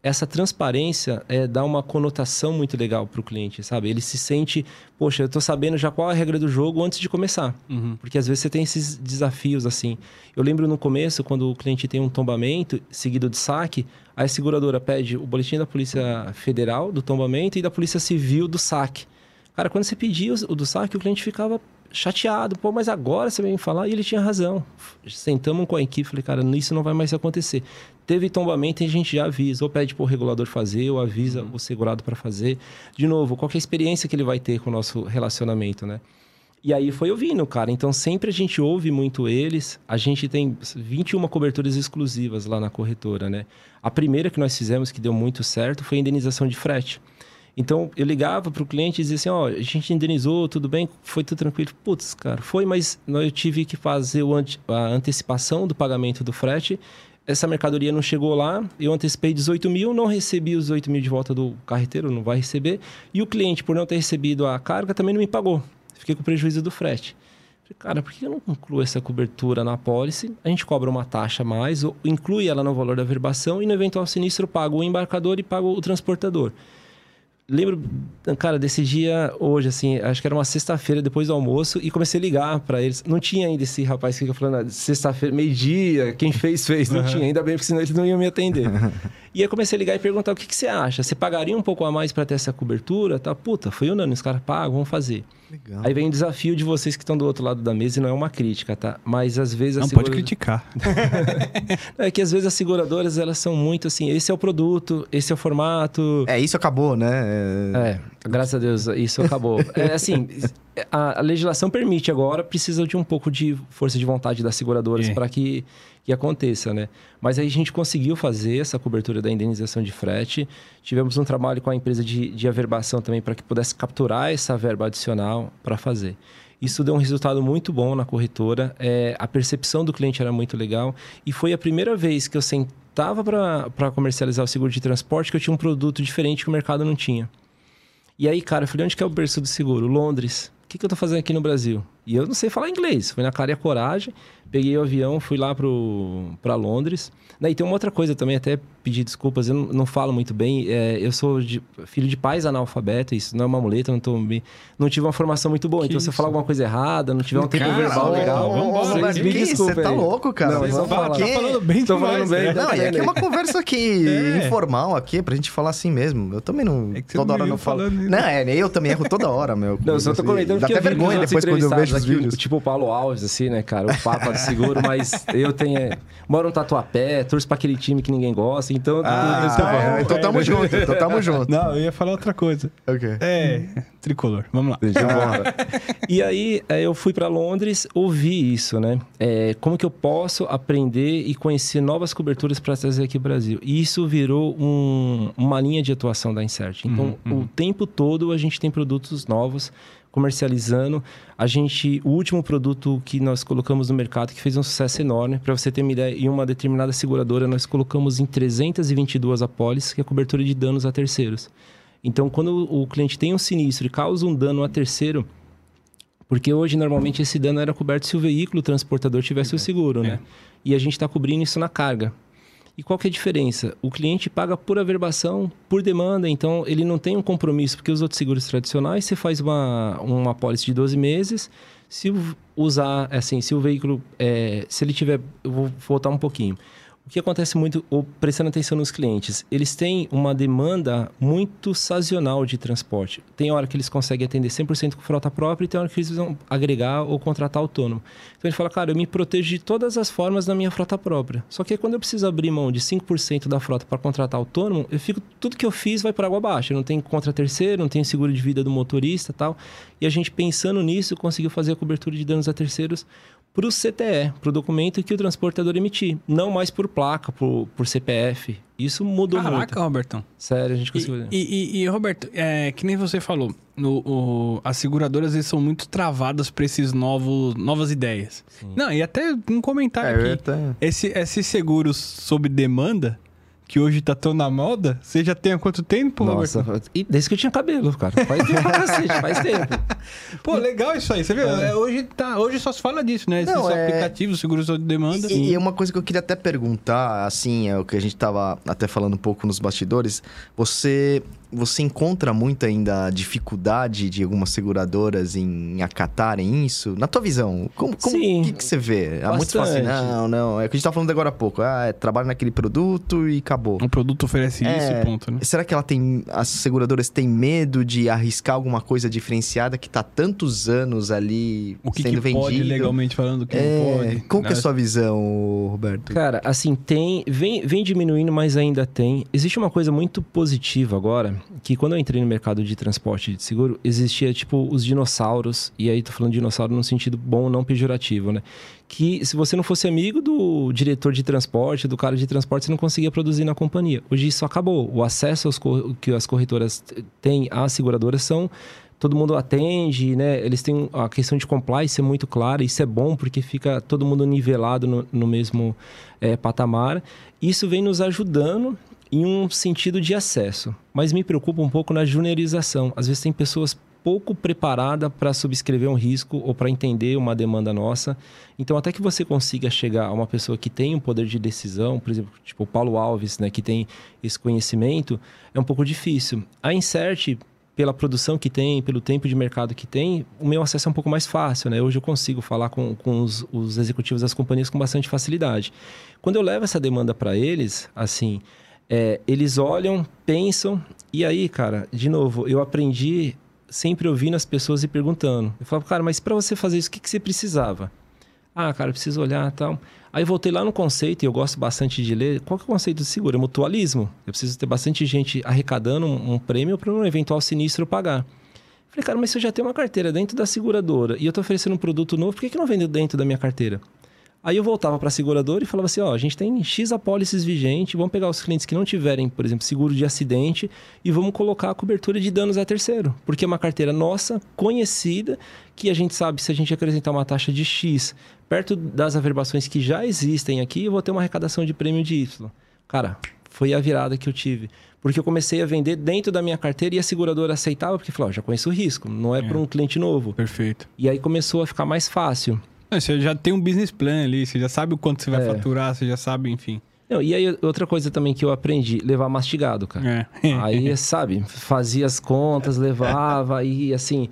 B: Essa transparência é, dá uma conotação muito legal para o cliente, sabe? Ele se sente, poxa, eu estou sabendo já qual é a regra do jogo antes de começar. Porque às vezes você tem esses desafios assim. Eu lembro no começo, quando o cliente tem um tombamento seguido de saque, a seguradora pede o boletim da Polícia Federal do tombamento e da Polícia Civil do saque. Cara, quando você pedia o do saque, o cliente ficava chateado, pô, mas agora você vem falar, e ele tinha razão. Sentamos com a equipe, falei, cara, isso não vai mais acontecer. Teve tombamento e a gente já avisa, ou pede para o regulador fazer, ou avisa o segurado para fazer. De novo, qual é a experiência que ele vai ter com o nosso relacionamento, né? E aí foi ouvindo, cara. Então sempre a gente ouve muito eles. A gente tem 21 coberturas exclusivas lá na corretora, né? A primeira que nós fizemos, que deu muito certo, foi a indenização de frete. Então eu ligava para o cliente e dizia assim: Ó, oh, a gente indenizou, tudo bem, foi tudo tranquilo. Putz, cara, foi, mas eu tive que fazer a antecipação do pagamento do frete. Essa mercadoria não chegou lá, eu antecipei 18 mil, não recebi os 8 mil de volta do carreteiro, não vai receber. E o cliente, por não ter recebido a carga, também não me pagou. Fiquei com prejuízo do frete. Falei, cara, por que eu não incluo essa cobertura na pólice? A gente cobra uma taxa a mais, ou inclui ela no valor da verbação e no eventual sinistro pago o embarcador e pago o transportador lembro, cara, desse dia hoje, assim, acho que era uma sexta-feira depois do almoço e comecei a ligar para eles. Não tinha ainda esse rapaz que fica falando ah, sexta-feira, meio-dia, quem fez, fez. Não uhum. tinha, ainda bem, porque senão eles não iam me atender. e aí comecei a ligar e perguntar o que, que você acha? Você pagaria um pouco a mais para ter essa cobertura? Tá, puta, foi unânime, os caras pagam, vamos fazer. Legal. Aí vem o desafio de vocês que estão do outro lado da mesa e não é uma crítica, tá? Mas às vezes...
A: Não pode criticar.
B: é que às vezes as seguradoras, elas são muito assim, esse é o produto, esse é o formato...
C: É, isso acabou, né?
B: É, graças a Deus, isso acabou. é assim, a, a, legislação permite agora, precisa de um pouco de força de vontade das seguradoras é. para que que aconteça, né? Mas aí a gente conseguiu fazer essa cobertura da indenização de frete. Tivemos um trabalho com a empresa de, de averbação também para que pudesse capturar essa verba adicional para fazer. Isso deu um resultado muito bom na corretora. É, a percepção do cliente era muito legal. E foi a primeira vez que eu sentava para comercializar o seguro de transporte que eu tinha um produto diferente que o mercado não tinha. E aí, cara, eu falei, onde que é o berço do seguro? Londres. O que, que eu estou fazendo aqui no Brasil? E eu não sei falar inglês. Fui na cara e a coragem, peguei o avião, fui lá para Londres. E tem uma outra coisa também, até pedir desculpas, eu não, não falo muito bem. É, eu sou de, filho de pais analfabetos, isso não é uma muleta, não, tô, não tive uma formação muito boa. Que então, se eu falar alguma coisa errada, não tiver um tempo verbal legal,
C: vamos vocês me desculpem. Você tá louco, cara. Não,
A: mas vamos falar. Tá falando bem Tô falando bem.
C: Né? Não, e aqui é uma conversa aqui é. informal aqui, pra gente falar assim mesmo. Eu também não... É toda hora não falo. Não, é, eu também erro toda hora, meu.
B: Não, eu só tô comentando Dá até vergonha depois quando eu vejo os vídeos. Tipo o Paulo Alves, assim, né, cara? O Papa do Seguro, mas eu tenho... Moro no Tatuapé, torço pra aquele time que ninguém gosta, então...
C: Ah, é, então tamo junto, então tamo junto.
A: Não, eu ia falar outra coisa.
C: Ok.
A: É, tricolor. Vamos lá.
B: E aí, é, eu fui para Londres, ouvi isso, né? É, como que eu posso aprender e conhecer novas coberturas para trazer aqui pro Brasil? E isso virou um, uma linha de atuação da Insert. Então, uhum, uhum. o tempo todo a gente tem produtos novos comercializando. A gente, o último produto que nós colocamos no mercado que fez um sucesso enorme, para você ter uma ideia, em uma determinada seguradora nós colocamos em 322 apólices, que é a cobertura de danos a terceiros. Então, quando o cliente tem um sinistro e causa um dano a terceiro, porque hoje normalmente esse dano era coberto se o veículo transportador tivesse o seguro, né? É. E a gente está cobrindo isso na carga. E qual que é a diferença? O cliente paga por averbação, por demanda, então ele não tem um compromisso, porque os outros seguros tradicionais você faz uma, uma apólice de 12 meses, se usar, assim, se o veículo, é, se ele tiver, eu vou voltar um pouquinho. O que acontece muito, ou prestando atenção nos clientes, eles têm uma demanda muito sazonal de transporte. Tem hora que eles conseguem atender 100% com frota própria e tem hora que eles vão agregar ou contratar autônomo. Então ele fala, cara, eu me protejo de todas as formas na minha frota própria. Só que quando eu preciso abrir mão de 5% da frota para contratar autônomo, eu fico, tudo que eu fiz vai para água abaixo. Eu não tenho contra terceiro, não tenho seguro de vida do motorista tal. E a gente pensando nisso, conseguiu fazer a cobertura de danos a terceiros para o CTE, para o documento que o transportador emitir. Não mais por placa, por, por CPF. Isso mudou
A: Caraca,
B: muito.
A: Caraca, Robertão.
B: Sério, a gente conseguiu.
A: E, e, e, Roberto, é, que nem você falou, no, o, as seguradoras eles são muito travadas para esses novos novas ideias. Sim. Não, e até um comentário é, aqui. Até... Esse, esses seguros sob demanda, que hoje tá tão na moda, você já tem há quanto tempo,
B: Nossa, Roberto? E desde que eu tinha cabelo, cara. Faz tempo pra cacete, faz tempo.
A: Pô, legal isso aí, você viu? É. Hoje, tá, hoje só se fala disso, né? Esses Não, é... aplicativos, seguros de demanda.
C: E, e uma coisa que eu queria até perguntar, assim, é o que a gente tava até falando um pouco nos bastidores. Você você encontra muito ainda dificuldade de algumas seguradoras em acatarem isso? Na tua visão, como, como que, que, você vê? Há muito fácil, não, não. É o que a gente tá falando agora há pouco. Ah, é, trabalho naquele produto e acabou acabou.
A: O produto oferece
C: É,
A: isso e ponto, né?
C: Será que ela tem. As seguradoras têm medo de arriscar alguma coisa diferenciada que tá há tantos anos ali
A: O que,
C: sendo
A: que
C: vendido?
A: pode legalmente falando, o que
C: É,
A: não pode.
C: Qual que é
A: né?
C: a sua visão, Roberto?
B: Cara, assim, tem. Vem, vem diminuindo, mas ainda tem. Existe uma coisa muito positiva agora, que quando eu entrei no mercado de transporte de seguro, existia, tipo, os dinossauros. E aí tô falando de dinossauro no sentido bom, não pejorativo, né? Que se você não fosse amigo do diretor de transporte, do cara de transporte, você não conseguia produzir na companhia. Hoje isso acabou. O acesso que as corretoras têm às seguradoras são todo mundo atende, né? Eles têm a questão de compliance é muito clara, isso é bom porque fica todo mundo nivelado no, no mesmo eh, patamar. Isso vem nos ajudando em um sentido de acesso, mas me preocupa um pouco na juniorização. Às vezes tem pessoas pouco preparadas para subscrever um risco ou para entender uma demanda nossa. Então, até que você consiga chegar a uma pessoa que tem um poder de decisão, por exemplo, tipo o Paulo Alves, né, que tem esse conhecimento, é um pouco difícil. A Insert, pela produção que tem, pelo tempo de mercado que tem, o meu acesso é um pouco mais fácil, né? Hoje eu consigo falar com, com os, os executivos das companhias com bastante facilidade. Quando eu levo essa demanda para eles, assim, é, eles olham, pensam, e aí, cara, de novo, eu aprendi sempre ouvindo as pessoas e perguntando. Eu falo, cara, mas para você fazer isso, o que, que você precisava? Ah, cara, preciso olhar tal. Aí voltei lá no conceito, e eu gosto bastante de ler. Qual que é o conceito de seguro? É mutualismo. Eu preciso ter bastante gente arrecadando um, um prêmio para um eventual sinistro pagar. Falei, cara, mas se eu já tenho uma carteira dentro da seguradora e eu estou oferecendo um produto novo, por que, que não vende dentro da minha carteira? Aí eu voltava para a seguradora e falava assim: ó, a gente tem X apólices vigente, vamos pegar os clientes que não tiverem, por exemplo, seguro de acidente e vamos colocar a cobertura de danos a terceiro. Porque é uma carteira nossa, conhecida, que a gente sabe se a gente acrescentar uma taxa de X perto das averbações que já existem aqui, eu vou ter uma arrecadação de prêmio de Y. Cara, foi a virada que eu tive. Porque eu comecei a vender dentro da minha carteira e a seguradora aceitava, porque falou: ó, já conheço o risco, não é,
A: É.
B: para um cliente novo.
A: Perfeito.
B: E aí começou a ficar mais fácil.
A: É, Você já tem um business plan ali, você já sabe o quanto você vai
B: É.
A: faturar, você já sabe, enfim.
B: Não, e aí, outra coisa também que eu aprendi, levar mastigado, cara.
A: É.
B: Aí, sabe, fazia as contas, levava e assim.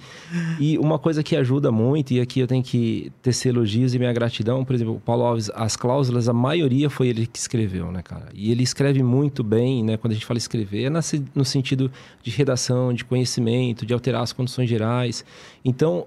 B: E uma coisa que ajuda muito, e aqui eu tenho que tecer elogios e minha gratidão, por exemplo, o Paulo Alves, as cláusulas, a maioria foi ele que escreveu, né, cara? E ele escreve muito bem, né? Quando a gente fala escrever, é no sentido de redação, de conhecimento, de alterar as condições gerais. Então,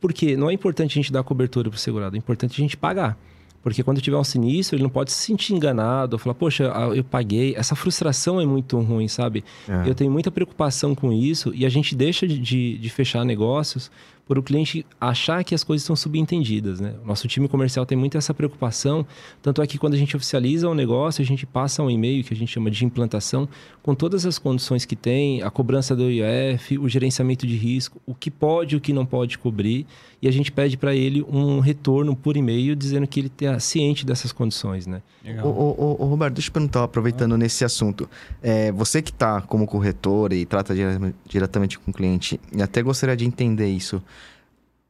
B: porque não é importante a gente dar cobertura para o segurado, é importante a gente pagar. Porque quando tiver um sinistro, ele não pode se sentir enganado, ou falar, poxa, eu paguei. Essa frustração é muito ruim, sabe?
C: É.
B: Eu tenho muita preocupação com isso e a gente deixa de, de, de fechar negócios por o cliente achar que as coisas estão subentendidas, né? O nosso time comercial tem muito essa preocupação, tanto é que quando a gente oficializa o negócio, a gente passa um e-mail que a gente chama de implantação, com todas as condições que tem, a cobrança do IOF, o gerenciamento de risco, o que pode e o que não pode cobrir, e a gente pede para ele um retorno por e-mail dizendo que ele está ciente dessas condições, né?
A: Legal.
C: Ô, ô, ô, ô, Roberto, deixa eu perguntar, aproveitando nesse assunto. É, você que está como corretor e trata dire- diretamente com o cliente, e até gostaria de entender isso.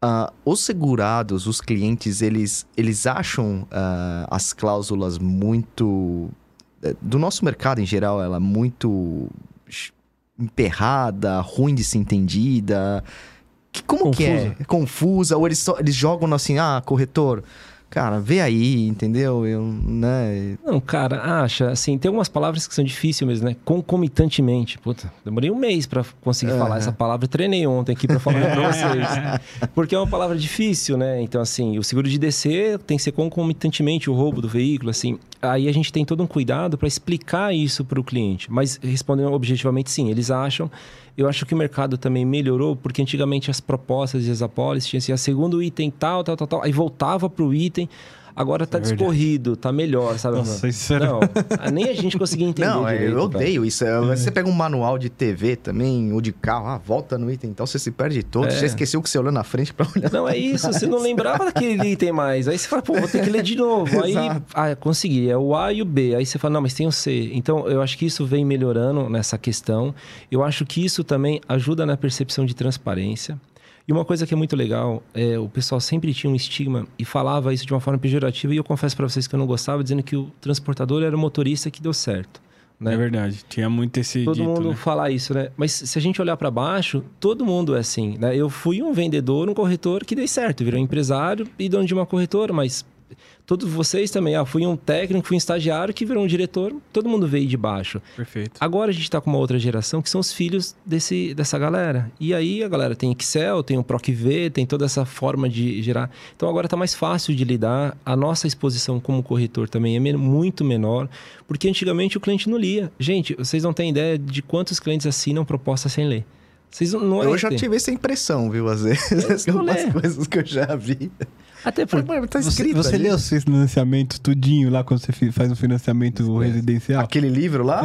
C: Ah, os segurados, os clientes, eles, eles acham ah, as cláusulas muito. eh, Do nosso mercado em geral, ela é muito emperrada, ruim de ser entendida. Que, como que é?
A: Confusa.
C: Confusa? Ou eles, só, eles jogam assim, ah, corretor, cara, vê aí, entendeu? Eu, né?
B: Não, cara, acha, assim, tem algumas palavras que são difíceis mesmo, né? Concomitantemente. Puta, demorei um mês pra conseguir
C: Aham.
B: falar essa palavra. Treinei ontem aqui pra falar pra vocês. Porque é uma palavra difícil, né? Então, assim, o seguro de DC tem que ser concomitantemente o roubo do veículo, assim. Aí a gente tem todo um cuidado pra explicar isso pro cliente. Mas respondendo objetivamente, sim, eles acham. Eu acho que o mercado também melhorou, porque antigamente as propostas e as apólices tinham assim, a segundo item tal, tal, tal, tal, aí voltava pro item. Agora tá
A: É
B: discorrido, tá melhor, sabe?
A: Nossa, isso era-
B: Não, nem a gente conseguia entender
C: Não, é,
B: direito,
C: eu
B: cara.
C: odeio isso. É, Você pega um manual de TV também, ou de carro, ah, volta no item, então você se perde todo.
B: É.
C: Já esqueceu que você olhou na frente pra olhar.
B: Não, é isso, você não lembrava daquele item mais. Aí você fala, pô, vou ter que ler de novo. Aí, ah, consegui, é o A e o B. Aí você fala, não, mas tem o C. Então, eu acho que isso vem melhorando nessa questão. Eu acho que isso também ajuda na percepção de transparência. E uma coisa que é muito legal, é, o pessoal sempre tinha um estigma e falava isso de uma forma pejorativa, e eu confesso para vocês que eu não gostava, dizendo que o transportador era o motorista que deu certo. Né?
A: É verdade. Tinha muito esse
B: Todo
A: dito,
B: mundo
A: né?
B: fala isso, né? Mas se a gente olhar para baixo, todo mundo é assim, né? Eu fui um vendedor, um corretor que deu certo, virou empresário e dono de uma corretora, mas todos vocês também, ah, fui um técnico, fui um estagiário que virou um diretor, todo mundo veio de baixo.
A: Perfeito.
B: Agora a gente está com uma outra geração que são os filhos desse, dessa galera. E aí a galera tem Excel, tem o PROCV, tem toda essa forma de gerar. Então agora está mais fácil de lidar. A nossa exposição como corretor também é muito menor, porque antigamente o cliente não lia. Gente, vocês não têm ideia de quantos clientes assinam proposta sem ler. Vocês não, não é
C: eu já tive essa impressão, viu, às vezes. Algumas coisas que eu já vi.
B: Até porque
C: tá escrito
A: Você, você
C: ali.
A: lê os financiamentos tudinho lá quando você faz um financiamento residencial?
C: Aquele livro lá?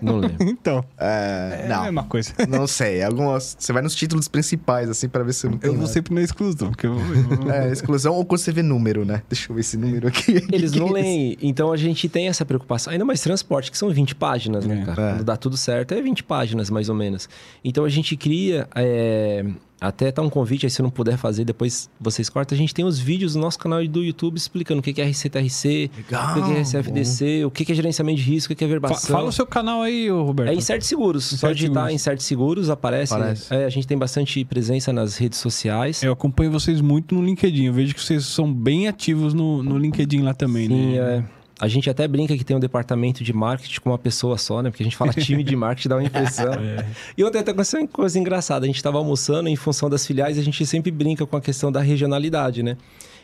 B: não lembro.
A: Então,
C: É,
A: é a
C: não,
A: mesma coisa.
C: não sei. Algumas, você vai nos títulos principais, assim, pra ver se não tem
A: Eu vou
C: nada.
A: sempre na exclusão, porque eu, eu-
C: É, exclusão ou quando você vê número, né? Deixa eu ver esse número aqui.
B: Eles
C: Que
B: não
C: que é
B: leem. Então a gente tem essa preocupação. Ainda mais transporte, que são 20 páginas, né,
A: É.
B: cara?
C: É.
B: Quando dá tudo certo, é 20 páginas, mais ou menos. Então a gente cria. é, Até tá um convite aí, se não puder fazer, depois vocês cortam. A gente tem os vídeos no nosso canal do YouTube explicando o que é RCTRC,
C: Legal,
B: o que é RCFDC, o que é gerenciamento de risco, o que é verbação.
A: Fala o seu canal aí, Roberto.
B: É Insert Seguros. Só
A: Insert
B: digitar
A: Seguros.
B: Insert Seguros, aparece.
C: Aparece.
B: É, a gente tem bastante presença nas redes sociais.
A: Eu acompanho vocês muito no LinkedIn. Eu vejo que vocês são bem ativos no, no LinkedIn lá também,
B: Sim,
A: né?
B: é. A gente até brinca que tem um departamento de marketing com uma pessoa só, né? Porque a gente fala time de marketing, dá uma impressão. E ontem até aconteceu uma coisa engraçada. A gente estava almoçando em função das filiais, a gente sempre brinca com a questão da regionalidade, né?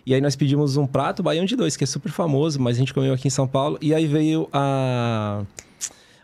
B: E aí nós pedimos um prato baião de dois, que é super famoso, mas a gente comeu aqui em São Paulo. E aí veio a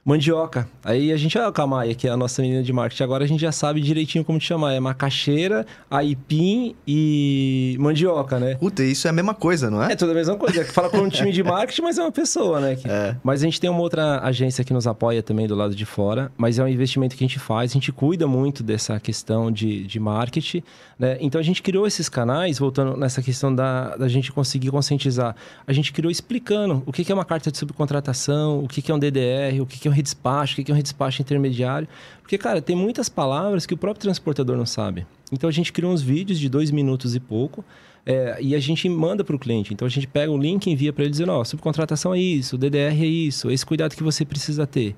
B: mandioca. Aí a gente, ah, calma aí, que é a nossa menina de marketing. Agora a gente já sabe direitinho como te chamar. É macaxeira, aipim e mandioca, né?
C: Puta, isso é a mesma coisa, não é?
B: É tudo a mesma coisa. Fala com um time de marketing, mas é uma pessoa, né? Que-
C: É.
B: Mas a gente tem uma outra agência que nos apoia também do lado de fora, mas é um investimento que a gente faz, a gente cuida muito dessa questão de, de marketing, né? Então a gente criou esses canais, voltando nessa questão da, da gente conseguir conscientizar. A gente criou explicando o que que é uma carta de subcontratação, o que que é um DDR, o que que é um redespacho, o que é um redespacho intermediário. Porque, cara, tem muitas palavras que o próprio transportador não sabe. Então a gente criou uns vídeos de dois minutos e pouco, é, e a gente manda para o cliente. Então a gente pega o link e envia para ele dizendo: ó, subcontratação é isso, DDR é isso, esse cuidado que você precisa ter.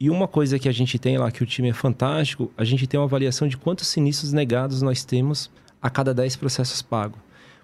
B: E uma coisa que a gente tem lá, que o time é fantástico, a gente tem uma avaliação de quantos sinistros negados nós temos a cada 10 processos pagos.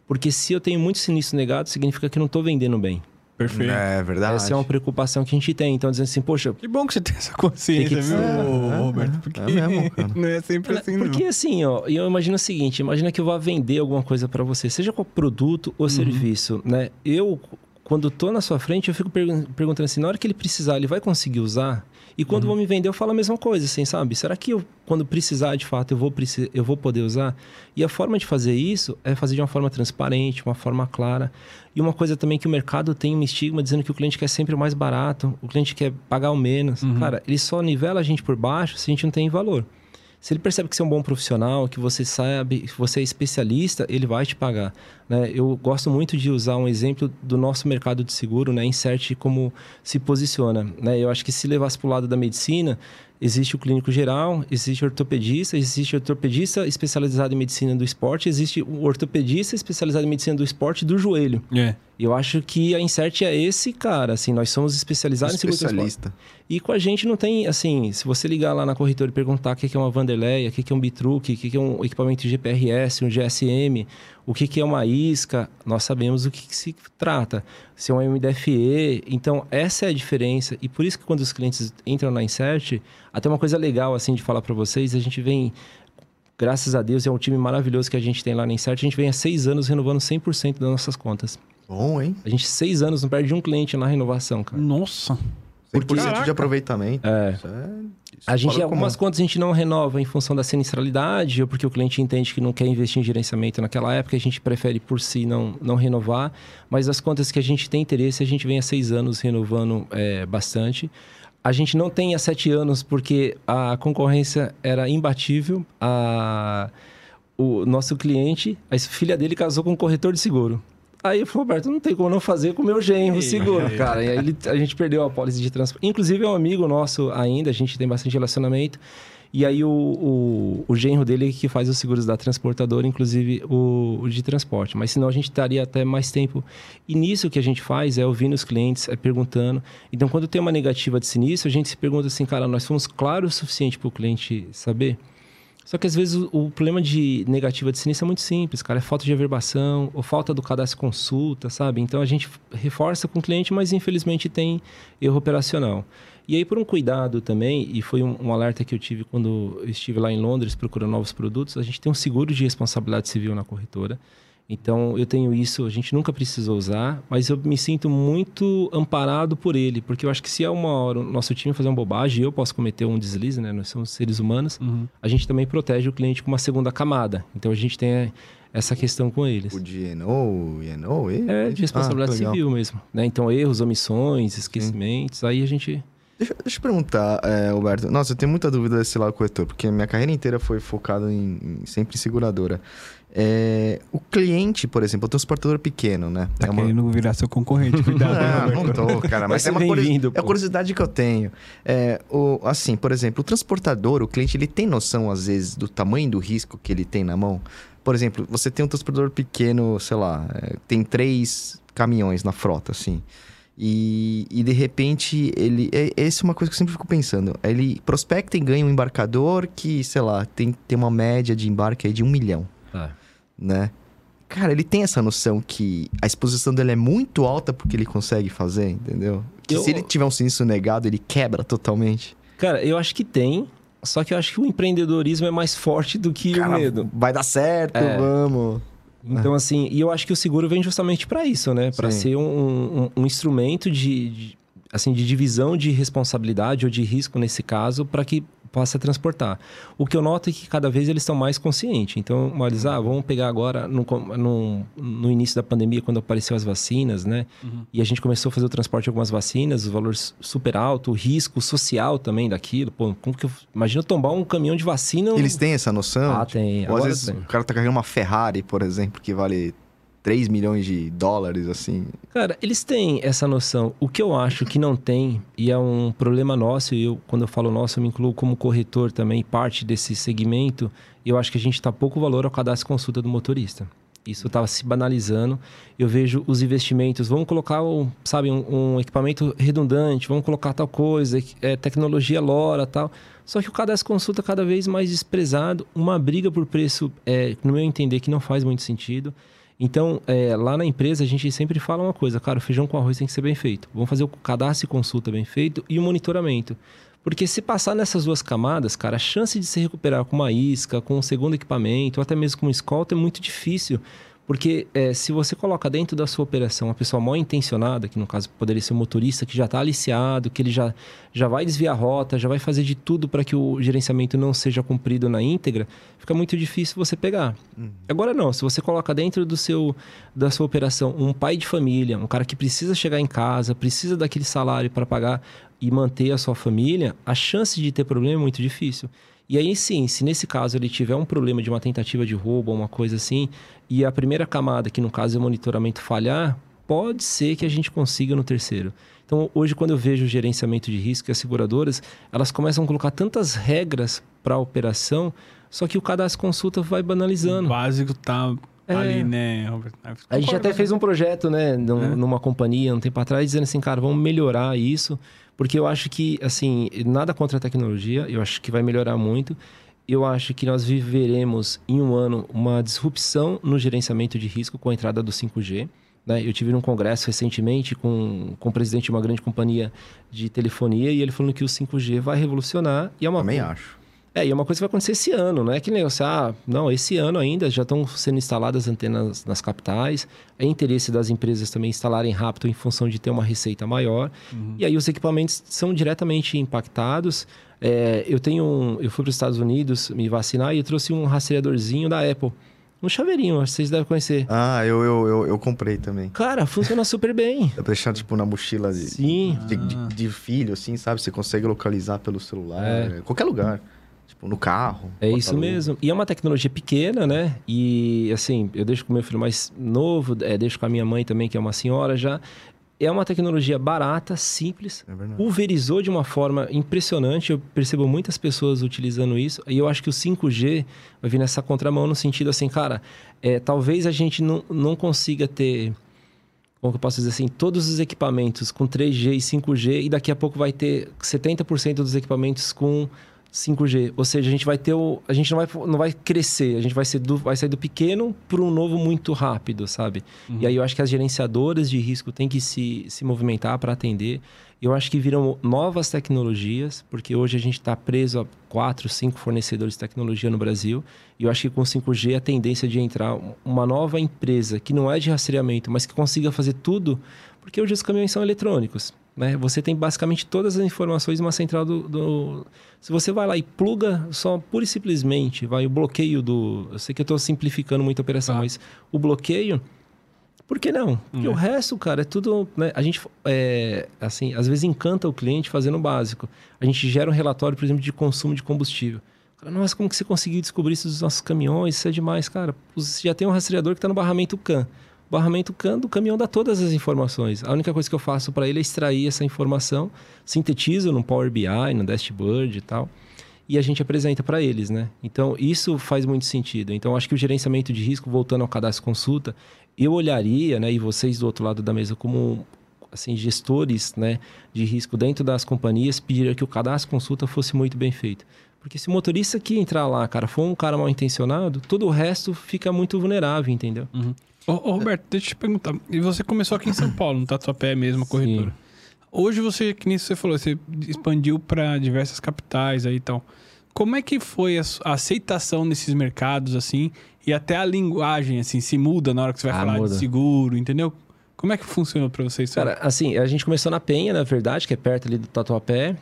B: Porque se eu tenho muitos sinistros negados, significa que eu não estou vendendo bem.
A: Perfeito.
C: É verdade.
B: Essa é uma preocupação que a gente tem. Então, dizendo assim, poxa,
A: Que bom que você tem essa consciência,
B: Tem que-
A: viu,
C: É,
A: Roberto?
C: é,
A: Porque
C: é mesmo, cara.
A: não é sempre assim, não.
B: Porque assim, ó, eu imagino o seguinte, imagina que eu vá vender alguma coisa para você, seja qual produto
A: Uhum.
B: ou serviço, né? Eu quando tô na sua frente, eu fico pergun- perguntando assim, na hora que ele precisar, ele vai conseguir usar? E
A: Uhum.
B: quando vão me vender, eu falo a mesma coisa, assim, sabe? Será que eu, quando precisar, de fato, eu vou, eu vou poder usar? E a forma de fazer isso é fazer de uma forma transparente, uma forma clara. E uma coisa também que o mercado tem um estigma dizendo que o cliente quer sempre o mais barato, o cliente quer pagar o menos.
A: Uhum.
B: Cara, ele só nivela a gente por baixo se a gente não tem valor. Se ele percebe que você é um bom profissional, que você sabe, que você é especialista, ele vai te pagar. Né? Eu gosto muito de usar um exemplo do nosso mercado de seguro, né? Insert como se posiciona. Né? Eu acho que se levasse para o lado da medicina, existe o clínico geral, existe o ortopedista, existe o ortopedista especializado em medicina do esporte, existe o ortopedista especializado em medicina do esporte do joelho.
A: É.
B: E eu acho que a Insert é esse cara, assim, nós somos especializados em seguro de transporte.
C: Especialista.
B: E com a gente não tem, assim, se você ligar lá na corretora e perguntar o que é uma Vanderleia, o que é um Bitruc, o que é um equipamento GPRS, um GSM, o que que é uma isca, nós sabemos o que, que se trata. Se é um MDFE, então essa é a diferença. E por isso que quando os clientes entram na Insert, até uma coisa legal, assim, de falar para vocês, a gente vem... Graças a Deus, é um time maravilhoso que a gente tem lá na Insert. A gente vem há seis anos renovando 100% das nossas contas.
C: Bom, hein?
B: A gente, seis anos, não perde um cliente na renovação, cara.
A: Nossa.
C: 100%
A: Caraca.
C: de aproveitamento.
B: É.
C: Isso é... isso
B: A gente, algumas
C: comum.
B: contas a gente não renova em função da sinistralidade, ou porque o cliente entende que não quer investir em gerenciamento naquela época, a gente prefere por si não, não renovar. Mas as contas que a gente tem interesse, a gente vem há seis anos renovando é, bastante. A gente não tem há sete anos porque a concorrência era imbatível. A, o nosso cliente, a filha dele casou com um corretor de seguro. Aí eu falei, Roberto, não tem como não fazer com o meu genro o seguro, cara. E aí ele- a gente perdeu a pólice de transporte. Inclusive é um amigo nosso ainda, a gente tem bastante relacionamento. E aí o, o, o genro dele que faz os seguros da transportadora, inclusive o, o de transporte. Mas senão a gente estaria até mais tempo. E nisso que a gente faz é ouvindo os clientes, é perguntando. Então quando tem uma negativa de sinistro, a gente se pergunta assim, cara, nós fomos claros o suficiente para o cliente saber? Só que às vezes o, problema de negativa de sinistro é muito simples, cara. É falta de averbação, ou falta do cadastro consulta, sabe? Então a gente reforça com o cliente, mas infelizmente tem erro operacional. E aí, por um cuidado também, e foi um, um, alerta que eu tive quando eu estive lá em Londres procurando novos produtos, a gente tem um seguro de responsabilidade civil na corretora. Então, eu tenho isso, a gente nunca precisou usar, mas eu me sinto muito amparado por ele, porque eu acho que se é uma hora o nosso time fazer uma bobagem, eu posso cometer um deslize, né? Nós somos seres humanos, uhum. a gente também protege o cliente com uma segunda camada. Então, a gente tem essa questão com eles.
C: O de ENO, ENO,
B: É, de responsabilidade ah, civil mesmo. Né? Então, erros, omissões, esquecimentos, Sim. aí a gente
C: Deixa, deixa eu perguntar, é, Alberto. Nossa, eu tenho muita dúvida desse lado corretor, porque minha carreira inteira foi focada em, em sempre em seguradora. É, o cliente, por exemplo, o transportador pequeno, né?
A: Tá é uma... querendo virar seu concorrente, cuidado.
C: não, não tô, cara, mas é uma curiosidade, é curiosidade que eu tenho. É, o, assim, por exemplo, o transportador, o cliente, ele tem noção, às vezes, do tamanho do risco que ele tem na mão? Por exemplo, você tem um transportador pequeno, sei lá, é, tem três caminhões na frota, assim. E, e de repente, ele. É, essa é uma coisa que eu sempre fico pensando. Ele prospecta e ganha um embarcador que, sei lá, tem, tem uma média de embarque aí de um milhão. Ah. Né? Cara, ele tem essa noção que a exposição dele é muito alta porque ele consegue fazer, entendeu? Que eu... se ele tiver um sinistro negado, ele quebra totalmente.
B: Cara, eu acho que tem. Só que eu acho que o empreendedorismo é mais forte do que Cara, o medo.
C: Vai dar certo, é. vamos.
B: Então, assim, e eu acho que o seguro vem justamente para isso, né? Para ser um, um, um instrumento de, de, assim, de divisão de responsabilidade ou de risco nesse caso, para que possa transportar. O que eu noto é que cada vez eles estão mais conscientes. Então, eles, ah, vamos pegar agora no, no, no, início da pandemia, quando apareceu as vacinas, né? Uhum. E a gente começou a fazer o transporte de algumas vacinas, os valores super alto, o risco social também daquilo. Pô, como que eu, imagina tombar um caminhão de vacina.
C: Eles têm essa noção?
B: Ah, tem.
C: Ou às vezes tem. o cara tá carregando uma Ferrari, por exemplo, que vale 3 milhões de dólares, assim.
B: Cara, eles têm essa noção. O que eu acho que não tem, e é um problema nosso, e eu, quando eu falo nosso, eu me incluo como corretor também, parte desse segmento, eu acho que a gente está pouco valor ao cadastro consulta do motorista. Isso estava se banalizando. Eu vejo os investimentos, vamos colocar, sabe, um, um equipamento redundante, vamos colocar tal coisa, é, tecnologia LoRa tal. Só que o cadastro consulta cada vez mais desprezado, uma briga por preço, é, no meu entender, que não faz muito sentido. Então, é, lá na empresa, a gente sempre fala uma coisa, cara, o feijão com arroz tem que ser bem feito. Vamos fazer o cadastro e consulta bem feito e o monitoramento. Porque se passar nessas duas camadas, cara, a chance de se recuperar com uma isca, com um segundo equipamento, ou até mesmo com um escolta é muito difícil. Porque é, se você coloca dentro da sua operação uma pessoa mal intencionada, que no caso poderia ser um motorista que já está aliciado, que ele já, já vai desviar a rota, já vai fazer de tudo para que o gerenciamento não seja cumprido na íntegra, fica muito difícil você pegar. Uhum. Agora não, se você coloca dentro do seu, da sua operação um pai de família, um cara que precisa chegar em casa, precisa daquele salário para pagar e manter a sua família, a chance de ter problema é muito difícil. E aí sim, se nesse caso ele tiver um problema de uma tentativa de roubo ou uma coisa assim, e a primeira camada, que no caso é o monitoramento, falhar, pode ser que a gente consiga no terceiro. Então, hoje, quando eu vejo o gerenciamento de risco e as seguradoras, elas começam a colocar tantas regras para a operação, só que o cadastro consulta vai banalizando. O
A: básico tá é. ali, né, Robert?
B: A gente até fez um projeto, né, numa é. companhia um tempo atrás, dizendo assim, cara, vamos melhorar isso, porque eu acho que, assim, nada contra a tecnologia, eu acho que vai melhorar muito. Eu acho que nós viveremos em um ano uma disrupção no gerenciamento de risco com a entrada do 5G. Né? Eu tive num congresso recentemente com, com o presidente de uma grande companhia de telefonia e ele falando que o 5G vai revolucionar. E é uma
C: Também acho.
B: É, e é uma coisa que vai acontecer esse ano, não é que negócio, ah, não, esse ano ainda já estão sendo instaladas antenas nas capitais. É interesse das empresas também instalarem rápido em função de ter uma receita maior. Uhum. E aí os equipamentos são diretamente impactados. É, eu tenho um, eu fui para os Estados Unidos me vacinar e eu trouxe um rastreadorzinho da Apple. Um chaveirinho, vocês devem conhecer.
C: Ah, eu, eu, eu, eu comprei também.
B: Cara, funciona super bem.
C: Dá pra deixar, tipo, na mochila de,
B: Sim.
C: De, de, de, filho, assim, sabe? Você consegue localizar pelo celular, é. qualquer lugar. Tipo, no carro.
B: É isso mesmo. E é uma tecnologia pequena, né? E, assim, eu deixo com meu filho mais novo, é, deixo com a minha mãe também, que é uma senhora já. É uma tecnologia barata, simples, é pulverizou de uma forma impressionante. Eu percebo muitas pessoas utilizando isso. E eu acho que o 5G vai vir nessa contramão no sentido assim, cara, é, talvez a gente não, não consiga ter como que eu posso dizer assim, todos os equipamentos com 3G e 5G e daqui a pouco vai ter 70% dos equipamentos com 5G. Ou seja, a gente vai ter o. A gente não vai, não vai crescer, a gente vai, ser do, vai sair do pequeno para um novo muito rápido, sabe? Uhum. E aí eu acho que as gerenciadoras de risco têm que se, se movimentar para atender. Eu acho que viram novas tecnologias, porque hoje a gente está preso a quatro, cinco fornecedores de tecnologia no Brasil. E eu acho que com 5G a tendência de entrar uma nova empresa que não é de rastreamento, mas que consiga fazer tudo, porque hoje os caminhões são eletrônicos. Né? Você tem basicamente todas as informações numa central do, do, Se você vai lá e pluga só pura e simplesmente, vai o bloqueio do. Eu sei que eu estou simplificando muito a operação, ah. mas o bloqueio. Por que não? Porque hum. o resto, cara, é tudo. Né? A gente, é, assim, às vezes encanta o cliente fazendo o básico. A gente gera um relatório, por exemplo, de consumo de combustível. Cara, nossa, como que você conseguiu descobrir isso dos nossos caminhões? Isso é demais, cara. Você já tem um rastreador que está no barramento CAN barramento CAN do caminhão dá todas as informações. A única coisa que eu faço para ele é extrair essa informação, sintetizo no Power BI, no Dashboard e tal, e a gente apresenta para eles, né? Então, isso faz muito sentido. Então, acho que o gerenciamento de risco, voltando ao cadastro consulta, eu olharia, né, e vocês do outro lado da mesa como assim, gestores, né, de risco dentro das companhias, pediriam que o cadastro consulta fosse muito bem feito. Porque se o motorista que entrar lá, cara, for um cara mal intencionado, todo o resto fica muito vulnerável, entendeu?
A: Uhum. Ô, ô, Roberto, deixa eu te perguntar. E você começou aqui em São Paulo, no Tatuapé mesmo, a corretora. Sim. Hoje você, que nem você falou, você expandiu para diversas capitais aí e tal. Como é que foi a, a, aceitação nesses mercados, assim, e até a linguagem, assim, se muda na hora que você vai ah, falar muda. de seguro, entendeu? Como é que funcionou para vocês?
B: Cara, assim, a gente começou na Penha, na verdade, que é perto ali do Tatuapé.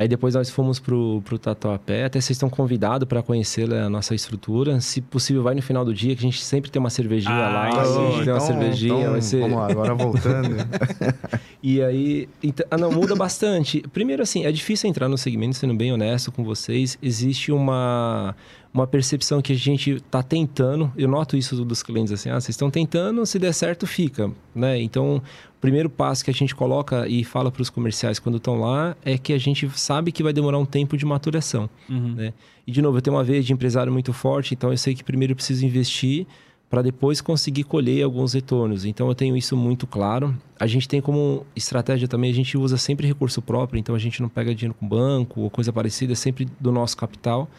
B: Aí depois nós fomos pro, pro Tatuapé. Até vocês estão convidados para conhecer a nossa estrutura. Se possível, vai no final do dia, que a gente sempre tem uma cervejinha ah, lá. Então, a gente então, tem uma então, cervejinha. Então, vai ser...
C: Vamos lá, agora voltando.
B: e aí, então, ah, não, muda bastante. Primeiro, assim, é difícil entrar no segmento, sendo bem honesto com vocês. Existe uma uma percepção que a gente está tentando, eu noto isso dos clientes assim, ah, vocês estão tentando, se der certo, fica, né? Então, o primeiro passo que a gente coloca e fala para os comerciais quando estão lá é que a gente sabe que vai demorar um tempo de maturação, uhum. né? E, de novo, eu tenho uma vez de empresário muito forte, então eu sei que primeiro eu preciso investir para depois conseguir colher alguns retornos. Então, eu tenho isso muito claro. A gente tem como estratégia também, a gente usa sempre recurso próprio, então a gente não pega dinheiro com banco ou coisa parecida, é sempre do nosso capital.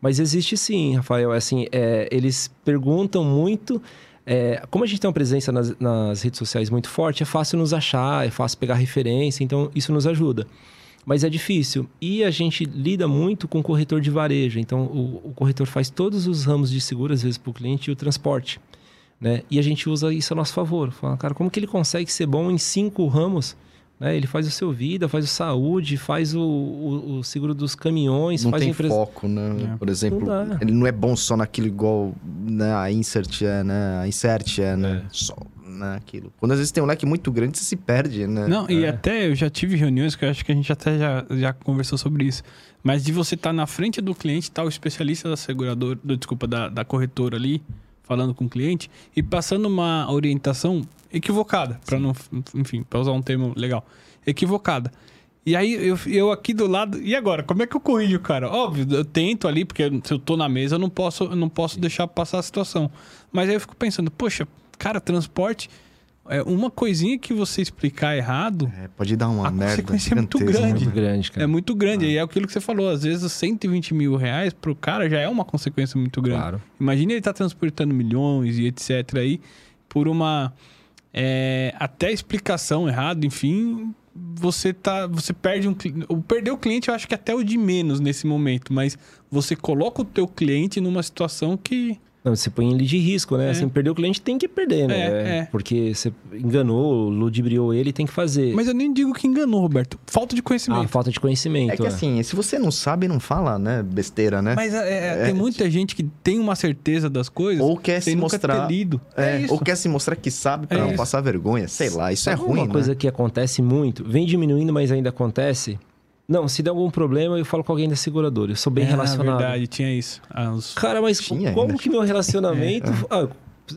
B: Mas existe sim, Rafael. Assim, é, eles perguntam muito. É, como a gente tem uma presença nas, nas, redes sociais muito forte, é fácil nos achar, é fácil pegar referência, então isso nos ajuda. Mas é difícil. E a gente lida muito com o corretor de varejo. Então, o, o corretor faz todos os ramos de seguro, às vezes, para o cliente, e o transporte. Né? E a gente usa isso a nosso favor. Fala, cara, como que ele consegue ser bom em cinco ramos? Né? Ele faz o seu vida, faz o saúde, faz o, o, o seguro dos caminhões.
C: Não
B: faz
C: tem empresa... foco, né? É. Por exemplo, não ele não é bom só naquilo igual né? a Insert é, né? A Insert é, né? É. Só naquilo. Quando às vezes tem um leque muito grande, você se perde, né?
A: Não, é. e até eu já tive reuniões que eu acho que a gente até já, já conversou sobre isso. Mas de você estar tá na frente do cliente, tá o especialista da seguradora, do, desculpa, da, da corretora ali, falando com o cliente e passando uma orientação equivocada, para não, enfim, para usar um termo legal, equivocada. E aí eu, eu aqui do lado, e agora? Como é que eu corrijo, cara? Óbvio, eu tento ali, porque se eu tô na mesa, eu não posso, eu não posso deixar passar a situação. Mas aí eu fico pensando, poxa, cara, transporte é, uma coisinha que você explicar errado.
C: É, pode dar uma a merda.
A: consequência é muito grande.
B: Muito grande cara.
A: É muito grande. Ah. E é aquilo que você falou. Às vezes, 120 mil reais pro cara já é uma consequência muito grande. Claro. Imagina ele tá transportando milhões e etc. aí por uma. É, até explicação errada, enfim. Você tá. Você perde um Perder o cliente, eu acho que até o de menos nesse momento. Mas você coloca o teu cliente numa situação que
B: não, você põe ele de risco, né? É. Assim, perder o cliente tem que perder, né? É, é. Porque você enganou, ludibriou ele, tem que fazer.
A: Mas eu nem digo que enganou, Roberto. Falta de conhecimento. Ah,
B: falta de conhecimento.
C: É que é. assim, se você não sabe, não fala, né? Besteira, né?
A: Mas é, é, tem muita gente que tem uma certeza das coisas.
C: Ou quer se mostrar.
A: Ter lido.
C: É, ou quer se mostrar que sabe pra não isso. passar vergonha. Sei lá, isso Sabe é ruim.
B: Uma coisa né? que acontece muito, vem diminuindo, mas ainda acontece não, se der algum problema, eu falo com alguém da seguradora. Eu sou bem é, relacionado.
A: verdade, tinha isso. Ah, os...
B: Cara, mas tinha como ainda. que meu relacionamento... é. ah,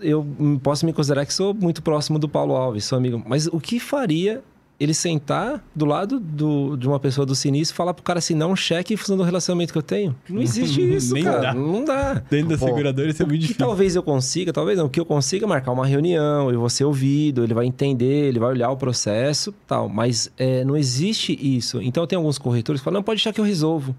B: eu posso me considerar que sou muito próximo do Paulo Alves, sou amigo. Mas o que faria ele sentar do lado do, de uma pessoa do sinistro e falar pro cara assim, não cheque em função do relacionamento que eu tenho. Não existe isso, Nem cara. Dá. Não dá.
A: Dentro da seguradora isso é muito difícil.
B: talvez eu consiga, talvez não. O que eu consiga é marcar uma reunião, eu vou ser ouvido, ele vai entender, ele vai olhar o processo tal. Mas é, não existe isso. Então tem alguns corretores que falam, não, pode deixar que eu resolvo.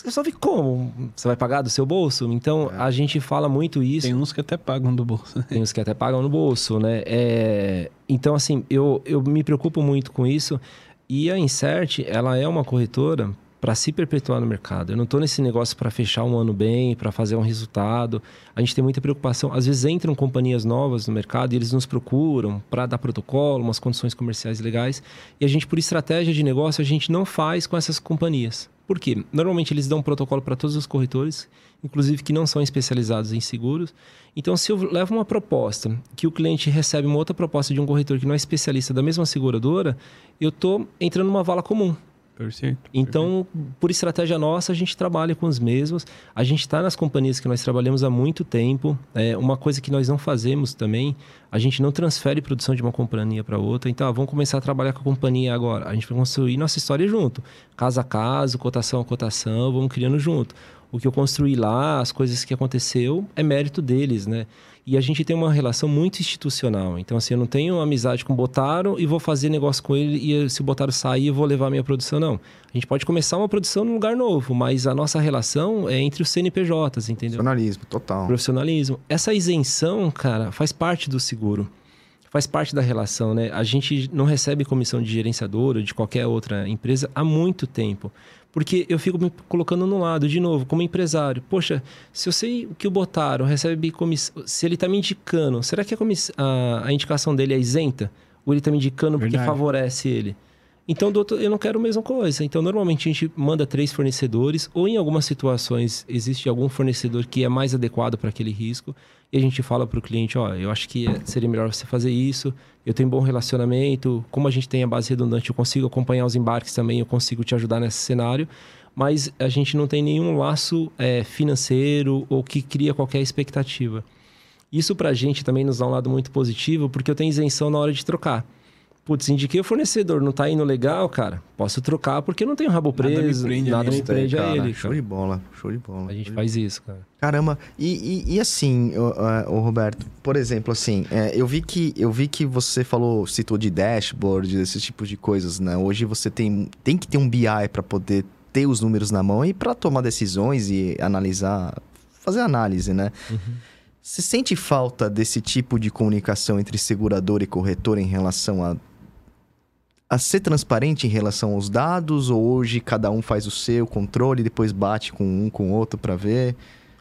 B: Resolve como? Você vai pagar do seu bolso? Então,
C: É.
B: a gente fala muito isso.
A: Tem uns que até pagam do bolso.
B: Tem uns que até pagam no bolso, né? É, Então, assim, eu, eu me preocupo muito com isso. E a Insert, ela é uma corretora para se perpetuar no mercado. Eu não estou nesse negócio para fechar um ano bem, para fazer um resultado. A gente tem muita preocupação. Às vezes entram companhias novas no mercado e eles nos procuram para dar protocolo, umas condições comerciais legais. E a gente, por estratégia de negócio, a gente não faz com essas companhias. Por quê? Normalmente eles dão um protocolo para todos os corretores, inclusive que não são especializados em seguros. Então, se eu levo uma proposta que o cliente recebe uma outra proposta de um corretor que não é especialista da mesma seguradora, eu estou entrando numa vala comum.
A: Perfeito.
B: Então, por estratégia nossa, a gente trabalha com os mesmos. A gente está nas companhias que nós trabalhamos há muito tempo. É uma coisa que nós não fazemos também, a gente não transfere produção de uma companhia para outra. Então, ah, vamos começar a trabalhar com a companhia agora. A gente vai construir nossa história junto. Caso a caso, cotação a cotação, vamos criando junto. O que eu construí lá, as coisas que aconteceu, é mérito deles, né? E a gente tem uma relação muito institucional. Então, assim, eu não tenho amizade com o Botaro e vou fazer negócio com ele e se o Botaro sair, eu vou levar a minha produção. Não. A gente pode começar uma produção num lugar novo, mas a nossa relação é entre os CNPJs, entendeu?
C: Profissionalismo, total.
B: Profissionalismo. Essa isenção, cara, faz parte do seguro. Faz parte da relação, né? A gente não recebe comissão de gerenciador ou de qualquer outra empresa há muito tempo. Porque eu fico me colocando no lado, de novo, como empresário. Poxa, se eu sei que o Botaro recebe comissão... Se ele está me indicando, será que a, comiss... a, a indicação dele é isenta? Ou ele está me indicando porque
A: Verdade.
B: favorece ele? Então, doutor, eu não quero a mesma coisa. Então, normalmente a gente manda três fornecedores, ou em algumas situações existe algum fornecedor que é mais adequado para aquele risco, e a gente fala para o cliente: ó, eu acho que seria melhor você fazer isso, eu tenho bom relacionamento, como a gente tem a base redundante, eu consigo acompanhar os embarques também, eu consigo te ajudar nesse cenário, mas a gente não tem nenhum laço é, financeiro ou que cria qualquer expectativa. Isso para a gente também nos dá um lado muito positivo, porque eu tenho isenção na hora de trocar. Putz, indiquei o fornecedor, não tá indo legal, cara. Posso trocar porque não tenho rabo
A: Nada me
B: preso,
A: prende
B: nada me prende a
C: Cara,
B: ele.
C: Show de bola, show de bola.
B: A gente faz isso, cara.
C: Caramba, e, e, e assim, ô, ô, Roberto, por exemplo, assim, é, eu vi que eu vi que você falou, citou de dashboard, desses tipos de coisas, né? Hoje você tem, tem que ter um BI para poder ter os números na mão e para tomar decisões e analisar, fazer análise, né? Você sente falta desse tipo de comunicação entre segurador e corretor em relação a a ser transparente em relação aos dados ou hoje cada um faz o seu controle e depois bate com um com o outro para ver?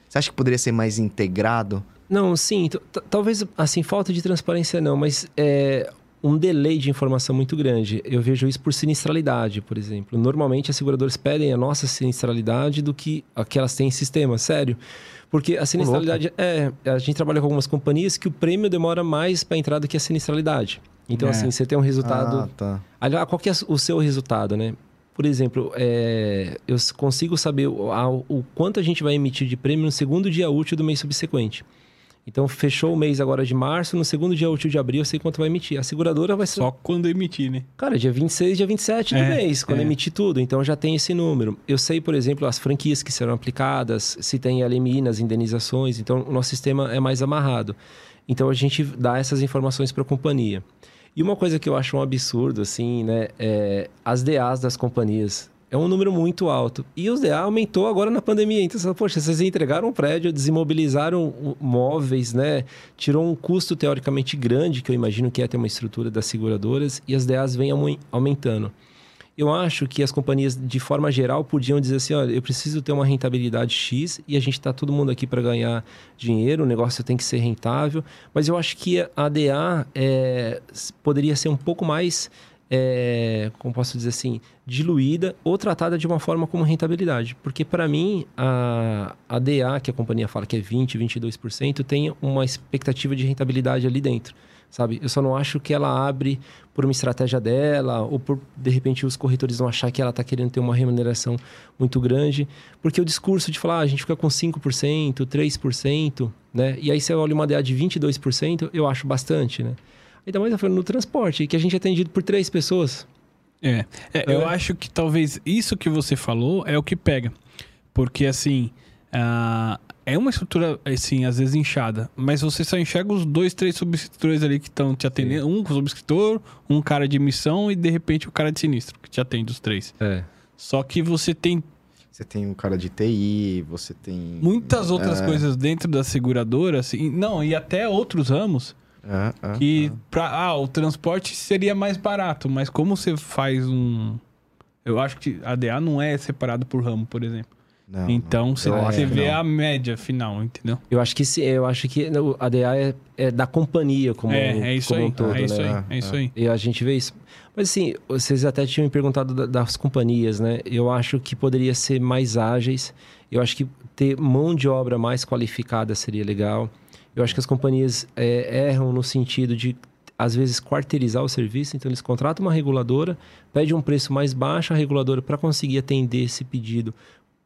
C: Você acha que poderia ser mais integrado?
B: Não, sim, talvez assim, falta de transparência não, mas é um delay de informação muito grande. Eu vejo isso por sinistralidade, por exemplo. Normalmente as seguradoras pedem a nossa sinistralidade do que a que elas têm em sistema, sério. Porque a sinistralidade é, a gente trabalha com algumas companhias que o prêmio demora mais para entrar do que a sinistralidade. Então
A: É.
B: assim, você tem um resultado
C: Ah, tá.
B: Aliás, qual que é o seu resultado, né? Por exemplo, é, eu consigo saber o, quanto a gente vai emitir de prêmio no segundo dia útil do mês subsequente. Então, fechou o mês agora de março, no segundo dia útil de abril eu sei quanto vai emitir. A seguradora vai ser...
A: Só quando emitir, né?
B: Cara, dia 26, dia 27 do
A: É,
B: mês, quando
A: é.
B: emitir tudo. Então, já tem esse número. Eu sei, por exemplo, as franquias que serão aplicadas, se tem LMI nas indenizações. Então, o nosso sistema é mais amarrado. Então, a gente dá essas informações para a companhia. E uma coisa que eu acho um absurdo, assim, né? É as DAs das companhias. É um número muito alto. E os DA aumentou agora na pandemia. Então, você poxa, vocês entregaram um prédio, desimobilizaram móveis, né? Tirou um custo teoricamente grande, que eu imagino que é ter uma estrutura das seguradoras, e as DAs vêm aumen- aumentando. Eu acho que as companhias, de forma geral, podiam dizer assim: olha, eu preciso ter uma rentabilidade X e a gente está todo mundo aqui para ganhar dinheiro, o negócio tem que ser rentável. Mas eu acho que a ADA é, s- poderia ser um pouco mais, é, como posso dizer assim, diluída ou tratada de uma forma como rentabilidade. Porque, para mim, a ADA, que a companhia fala que é 20%, 22%, tem uma expectativa de rentabilidade ali dentro sabe? Eu só não acho que ela abre por uma estratégia dela ou por, de repente, os corretores vão achar que ela está querendo ter uma remuneração muito grande. Porque o discurso de falar, ah, a gente fica com 5%, 3%, né? E aí você olha uma DA de 22%, eu acho bastante, né? Ainda mais falando no transporte, que a gente é atendido por três pessoas.
A: É. É, Eu
B: É.
A: acho que talvez isso que você falou é o que pega. Porque, assim, é uma estrutura, assim, às vezes inchada, mas você só enxerga os dois, três subscritores ali que estão te atendendo. Um subscritor, um cara de missão e, de repente, o cara de sinistro que te atende, os três.
B: É.
A: Só que você tem
C: Você tem um cara de TI, você tem.
A: Muitas outras
C: É.
A: coisas dentro da seguradora, assim, não, e até outros ramos
C: É, é,
A: que
C: é.
A: pra, ah, o transporte seria mais barato, mas como você faz um eu acho que a DA não é separado por ramo, por exemplo.
C: Não,
A: então
C: não.
A: você, você vê
C: não.
A: a média final, entendeu?
B: Eu acho que sim, eu acho que a DA é, é da companhia como,
A: é, é isso
B: como
A: aí,
B: um todo,
A: é isso
B: né?
A: aí, é isso
C: É.
A: aí.
B: E a gente vê isso. Mas assim, vocês até tinham me perguntado da- das companhias, né? Eu acho que poderia ser mais ágeis. Eu acho que ter mão de obra mais qualificada seria legal. Eu acho que as companhias é, erram no sentido de, às vezes, quarteirizar o serviço. Então, eles contratam uma reguladora, pedem um preço mais baixo à reguladora para conseguir atender esse pedido.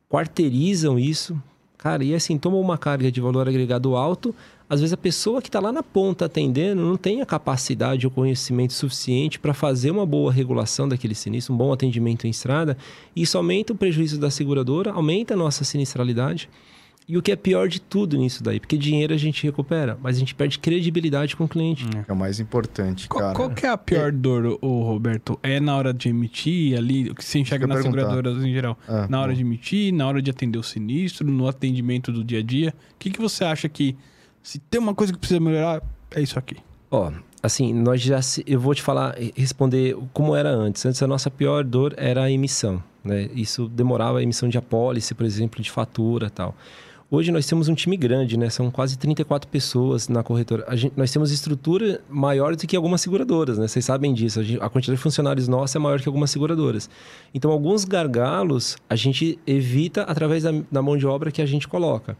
B: Quarteirizam isso. Cara, e assim, toma uma carga de valor agregado alto. Às vezes a pessoa que está lá na ponta atendendo não tem a capacidade ou conhecimento suficiente para fazer uma boa regulação daquele sinistro, um bom atendimento em estrada. Isso aumenta o prejuízo da seguradora, aumenta a nossa sinistralidade. E o que é pior de tudo nisso daí, porque dinheiro a gente recupera, mas a gente perde credibilidade com o cliente.
C: É o mais importante,
A: Qual,
C: cara.
A: qual que é a pior dor, o Roberto? É na hora de emitir ali, o que se enxerga nas
C: perguntar.
A: seguradoras em geral?
C: Ah,
A: na hora
C: bom.
A: de emitir, na hora de atender o sinistro, no atendimento do dia a dia. O que, que você acha que, se tem uma coisa que precisa melhorar, é isso aqui?
B: Ó, assim, nós já se- eu vou te falar, responder como era antes. Antes a nossa pior dor era a emissão, né? Isso demorava a emissão de apólice, por exemplo, de fatura, tal. Hoje nós temos um time grande, né? São quase 34 pessoas na corretora. Gente- nós temos estrutura maior do que algumas seguradoras, né? Vocês sabem disso. A, gente- a quantidade de funcionários nossa é maior que algumas seguradoras. Então, alguns gargalos a gente evita através da, da mão de obra que a gente coloca.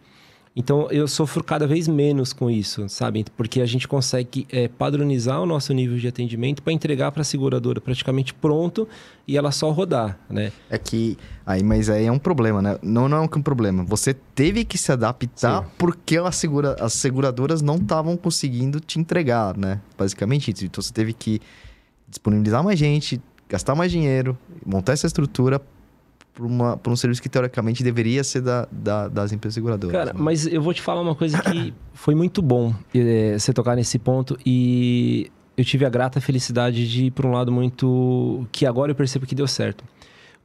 B: Então, eu sofro cada vez menos com isso, sabe? Porque a gente consegue é, padronizar o nosso nível de atendimento para entregar para a seguradora praticamente pronto e ela só rodar, né?
C: É que. Aí, mas aí é um problema, né? Não, não é um problema. Você teve que se adaptar
B: Sim.
C: porque a segura, as seguradoras não estavam conseguindo te entregar, né? Basicamente isso. Então você teve que disponibilizar mais gente, gastar mais dinheiro, montar essa estrutura para um serviço que teoricamente deveria ser da, da- das empresas seguradoras.
B: Cara,
C: né?
B: mas eu vou te falar uma coisa que foi muito bom eh, você tocar nesse ponto e eu tive a grata felicidade de ir para um lado muito que agora eu percebo que deu certo.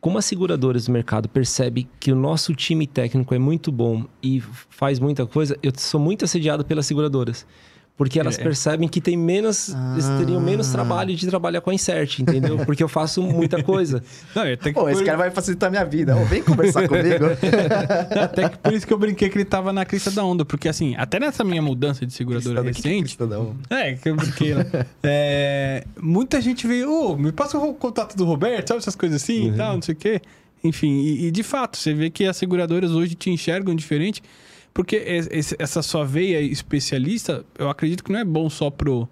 B: Como as seguradoras do mercado percebem que o nosso time técnico é muito bom e faz muita coisa, eu sou muito assediado pelas seguradoras. Porque elas
A: É.
B: percebem que tem menos, eles teriam menos
C: Ah.
B: trabalho de trabalhar com a Insert, entendeu? Porque eu faço muita coisa.
A: Não, é até que
C: Pô, esse
A: por-
C: cara vai facilitar minha vida. Ô, vem conversar comigo.
A: Até que por isso que eu brinquei que ele tava na crista da onda. Porque, assim, até nessa minha mudança de seguradora
C: Crista que
A: recente.
C: crista da onda?
A: É, que eu brinquei lá. É, muita gente veio, ô, me passa o contato do Roberto, sabe essas coisas assim e tal, não sei o quê. Enfim, e, e de fato, você vê que as seguradoras hoje te enxergam diferente. Porque es- esse- essa sua veia especialista, eu acredito que não é bom só pro,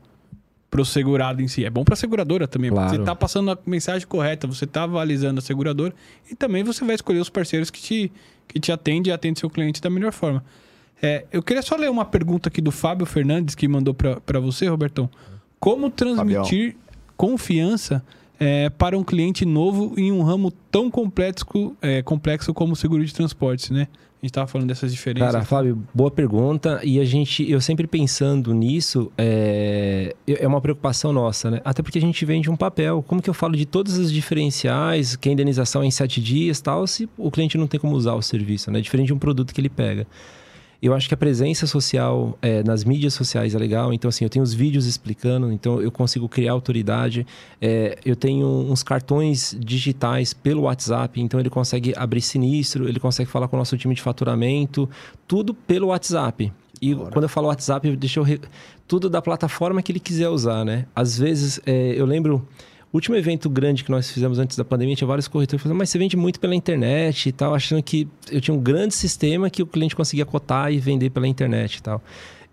A: pro segurado em si, é bom pra seguradora também.
B: Claro.
A: Você tá passando a mensagem correta, você tá avalizando a seguradora e também você vai escolher os parceiros que te, que te atendem e atendem seu cliente da melhor forma. É, eu queria só ler uma pergunta aqui do Fábio Fernandes que mandou pra você, Robertão. Como transmitir confiança é, para um cliente novo em um ramo tão complexo, é, complexo como o seguro de transportes, né? A gente tava falando dessas diferenças.
B: Cara, Fábio, boa pergunta. E a gente, eu sempre pensando nisso, é, é uma preocupação nossa, né? Até porque a gente vende um papel. Como que eu falo de todos os diferenciais, que a indenização é em sete dias tal, se o cliente não tem como usar o serviço, né? Diferente de um produto que ele pega. Eu acho que a presença social é, nas mídias sociais é legal. Então, assim, eu tenho os vídeos explicando, então eu consigo criar autoridade. É, eu tenho uns cartões digitais pelo WhatsApp, então ele consegue abrir sinistro, ele consegue falar com o nosso time de faturamento, tudo pelo WhatsApp. E quando eu falo WhatsApp, deixa eu. Re... Tudo da plataforma que ele quiser usar, né? Às vezes, é, eu lembro. O último evento grande que nós fizemos antes da pandemia, tinha vários corretores falando, mas você vende muito pela internet e tal, achando que eu tinha um grande sistema que o cliente conseguia cotar e vender pela internet e tal.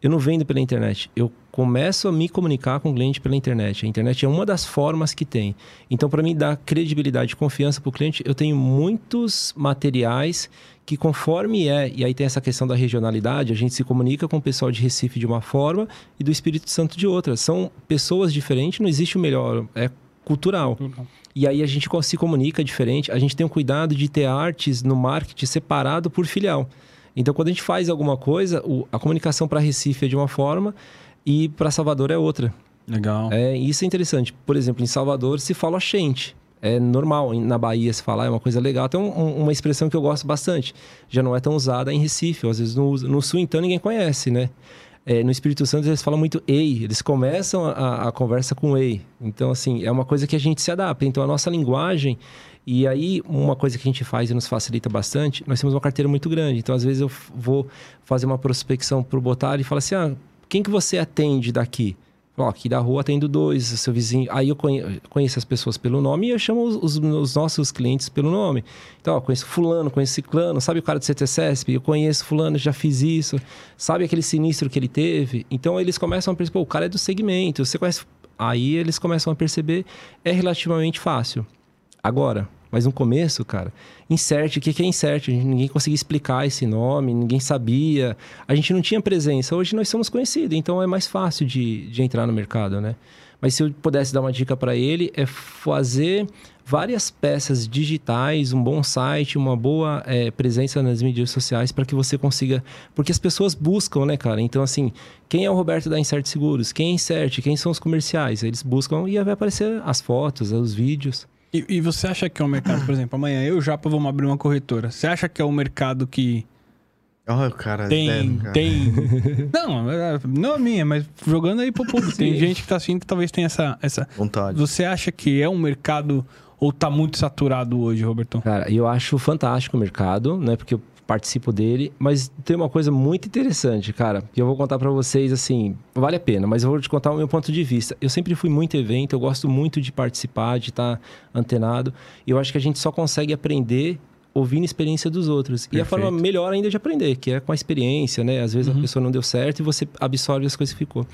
B: Eu não vendo pela internet, eu começo a me comunicar com o cliente pela internet. A internet é uma das formas que tem. Então, para mim dar credibilidade e confiança para o cliente, eu tenho muitos materiais que conforme é, e aí tem essa questão da regionalidade, a gente se comunica com o pessoal de Recife de uma forma e do Espírito Santo de outra. São pessoas diferentes, não existe o melhor, é cultural. E aí a gente se comunica diferente, a gente tem o cuidado de ter artes no marketing separado por filial. Então, quando a gente faz alguma coisa, a comunicação para Recife é de uma forma e para Salvador é outra.
A: Legal.
B: É, isso é interessante. Por exemplo, em Salvador se fala oxente. é normal na Bahia se falar, é uma coisa legal. Tem um, uma expressão que eu gosto bastante. Já não é tão usada em Recife, às vezes no, no Sul, então ninguém conhece, né? É, no Espírito Santo eles falam muito ei, eles começam a, a, conversa com ei. Então, assim, é uma coisa que a gente se adapta. Então, a nossa linguagem. E aí, uma coisa que a gente faz e nos facilita bastante, nós temos uma carteira muito grande. Então, às vezes, eu vou fazer uma prospecção para o Botar e falo assim: ah, quem que você atende daqui? Ó, aqui da rua atendo dois, seu vizinho. Aí eu conheço as pessoas pelo nome e eu chamo os, os nossos clientes pelo nome. Então, ó, conheço fulano, conheço ciclano, sabe o cara do CTCSP? Eu conheço fulano, já fiz isso. Sabe aquele sinistro que ele teve? Então, eles começam a perceber, o cara é do segmento, você conhece... Aí eles começam a perceber, é relativamente fácil. Agora, mas no começo, cara, insert, o que é insert? Ninguém conseguia explicar esse nome, ninguém sabia. A gente não tinha presença. Hoje nós somos conhecidos, então é mais fácil de, de entrar no mercado, né? Mas se eu pudesse dar uma dica para ele, é fazer várias peças digitais, um bom site, uma boa é, presença nas mídias sociais para que você consiga. Porque as pessoas buscam, né, cara? Então, assim, quem é o Roberto da Insert Seguros? Quem é Insert? Quem são os comerciais? Eles buscam e vai aparecer as fotos, os vídeos.
A: E, e, você acha que é um mercado, por exemplo, amanhã eu já vamos abrir uma corretora. Você acha que é um mercado que.
C: Olha o cara
A: tem, deve, cara. tem. não, é, não a minha, mas jogando aí pro público. Tem gente que tá assistindo que talvez tenha essa, essa.
C: Vontade.
A: Você acha que é um mercado ou tá muito saturado hoje, Roberto?
B: Cara, eu acho fantástico o mercado, né? Porque participo dele, mas tem uma coisa muito interessante, cara, que eu vou contar para vocês assim, vale a pena, mas eu vou te contar o meu ponto de vista. Eu sempre fui muito evento, eu gosto muito de participar, de estar antenado, e eu acho que a gente só consegue aprender ouvindo a experiência dos outros. Perfeito. E a forma melhor ainda de aprender, que é com a experiência, né? Às vezes uhum. a pessoa não deu certo e você absorve as coisas que ficou.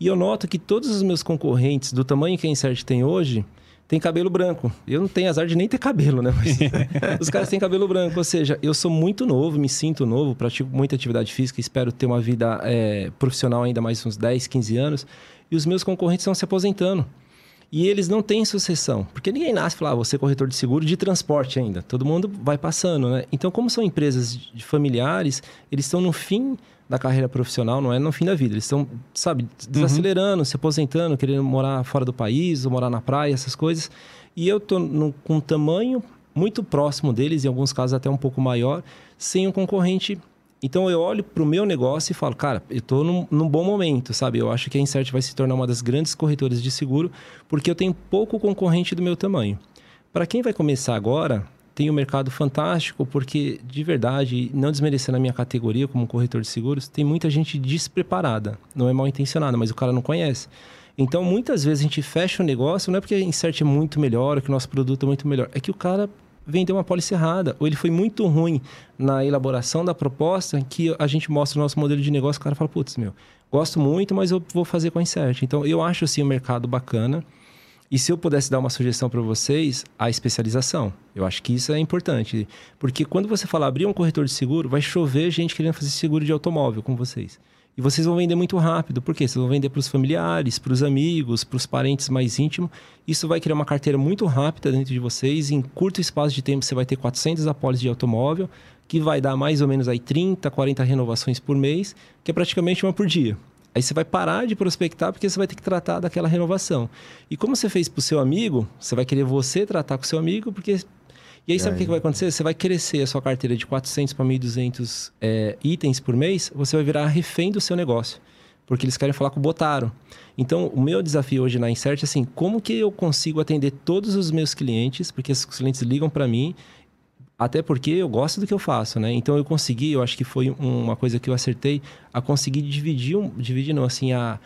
B: E eu noto que todos os meus concorrentes, do tamanho que a Insert tem hoje, tem cabelo branco. Eu não tenho azar de nem ter cabelo, né? Mas os caras têm cabelo branco. Ou seja, eu sou muito novo, me sinto novo, pratico muita atividade física, espero ter uma vida é, profissional ainda mais uns 10, 15 anos. E os meus concorrentes estão se aposentando. E eles não têm sucessão. Porque ninguém nasce e fala, ah, você é corretor de seguro de transporte ainda. Todo mundo vai passando, né? Então, como são empresas de familiares, eles estão no fim da carreira profissional, não é no fim da vida. Eles estão, sabe, desacelerando, uhum. se aposentando, querendo morar fora do país, ou morar na praia, essas coisas. E eu tô no, com um tamanho muito próximo deles, em alguns casos até um pouco maior, sem um concorrente. Então eu olho para o meu negócio e falo, cara, eu estou num, num, bom momento, sabe? Eu acho que a Insert vai se tornar uma das grandes corretoras de seguro, porque eu tenho pouco concorrente do meu tamanho. Para quem vai começar agora, tem um mercado fantástico, porque, de verdade, não desmerecendo a minha categoria como corretor de seguros, tem muita gente despreparada. Não é mal intencionada, mas o cara não conhece. Então, muitas vezes a gente fecha o negócio, não é porque a Insert é muito melhor, que o nosso produto é muito melhor, é que o cara vendeu uma pólice errada, ou ele foi muito ruim na elaboração da proposta, que a gente mostra o nosso modelo de negócio, o cara fala, putz, meu, gosto muito, mas eu vou fazer com a Insert. Então, eu acho, assim, o um mercado bacana. E se eu pudesse dar uma sugestão para vocês, a especialização. Eu acho que isso é importante. Porque quando você falar abrir um corretor de seguro, vai chover gente querendo fazer seguro de automóvel com vocês. E vocês vão vender muito rápido. Por quê? Vocês vão vender para os familiares, para os amigos, para os parentes mais íntimos. Isso vai criar uma carteira muito rápida dentro de vocês. Em curto espaço de tempo, você vai ter 400 apólices de automóvel, que vai dar mais ou menos aí 30, 40 renovações por mês, que é praticamente uma por dia. Aí você vai parar de prospectar porque você vai ter que tratar daquela renovação. E como você fez para o seu amigo, você vai querer você tratar com o seu amigo, porque. E aí, sabe o que, que, vai acontecer? Você vai crescer a sua carteira de 400 para 1.200 é, itens por mês, você vai virar refém do seu negócio. Porque eles querem falar com o Botaro. Então, o meu desafio hoje na Insert é assim: como que eu consigo atender todos os meus clientes? Porque os clientes ligam para mim até porque eu gosto do que eu faço, né? Então eu consegui, eu acho que foi uma coisa que eu acertei, a conseguir dividir, dividir não, assim, a,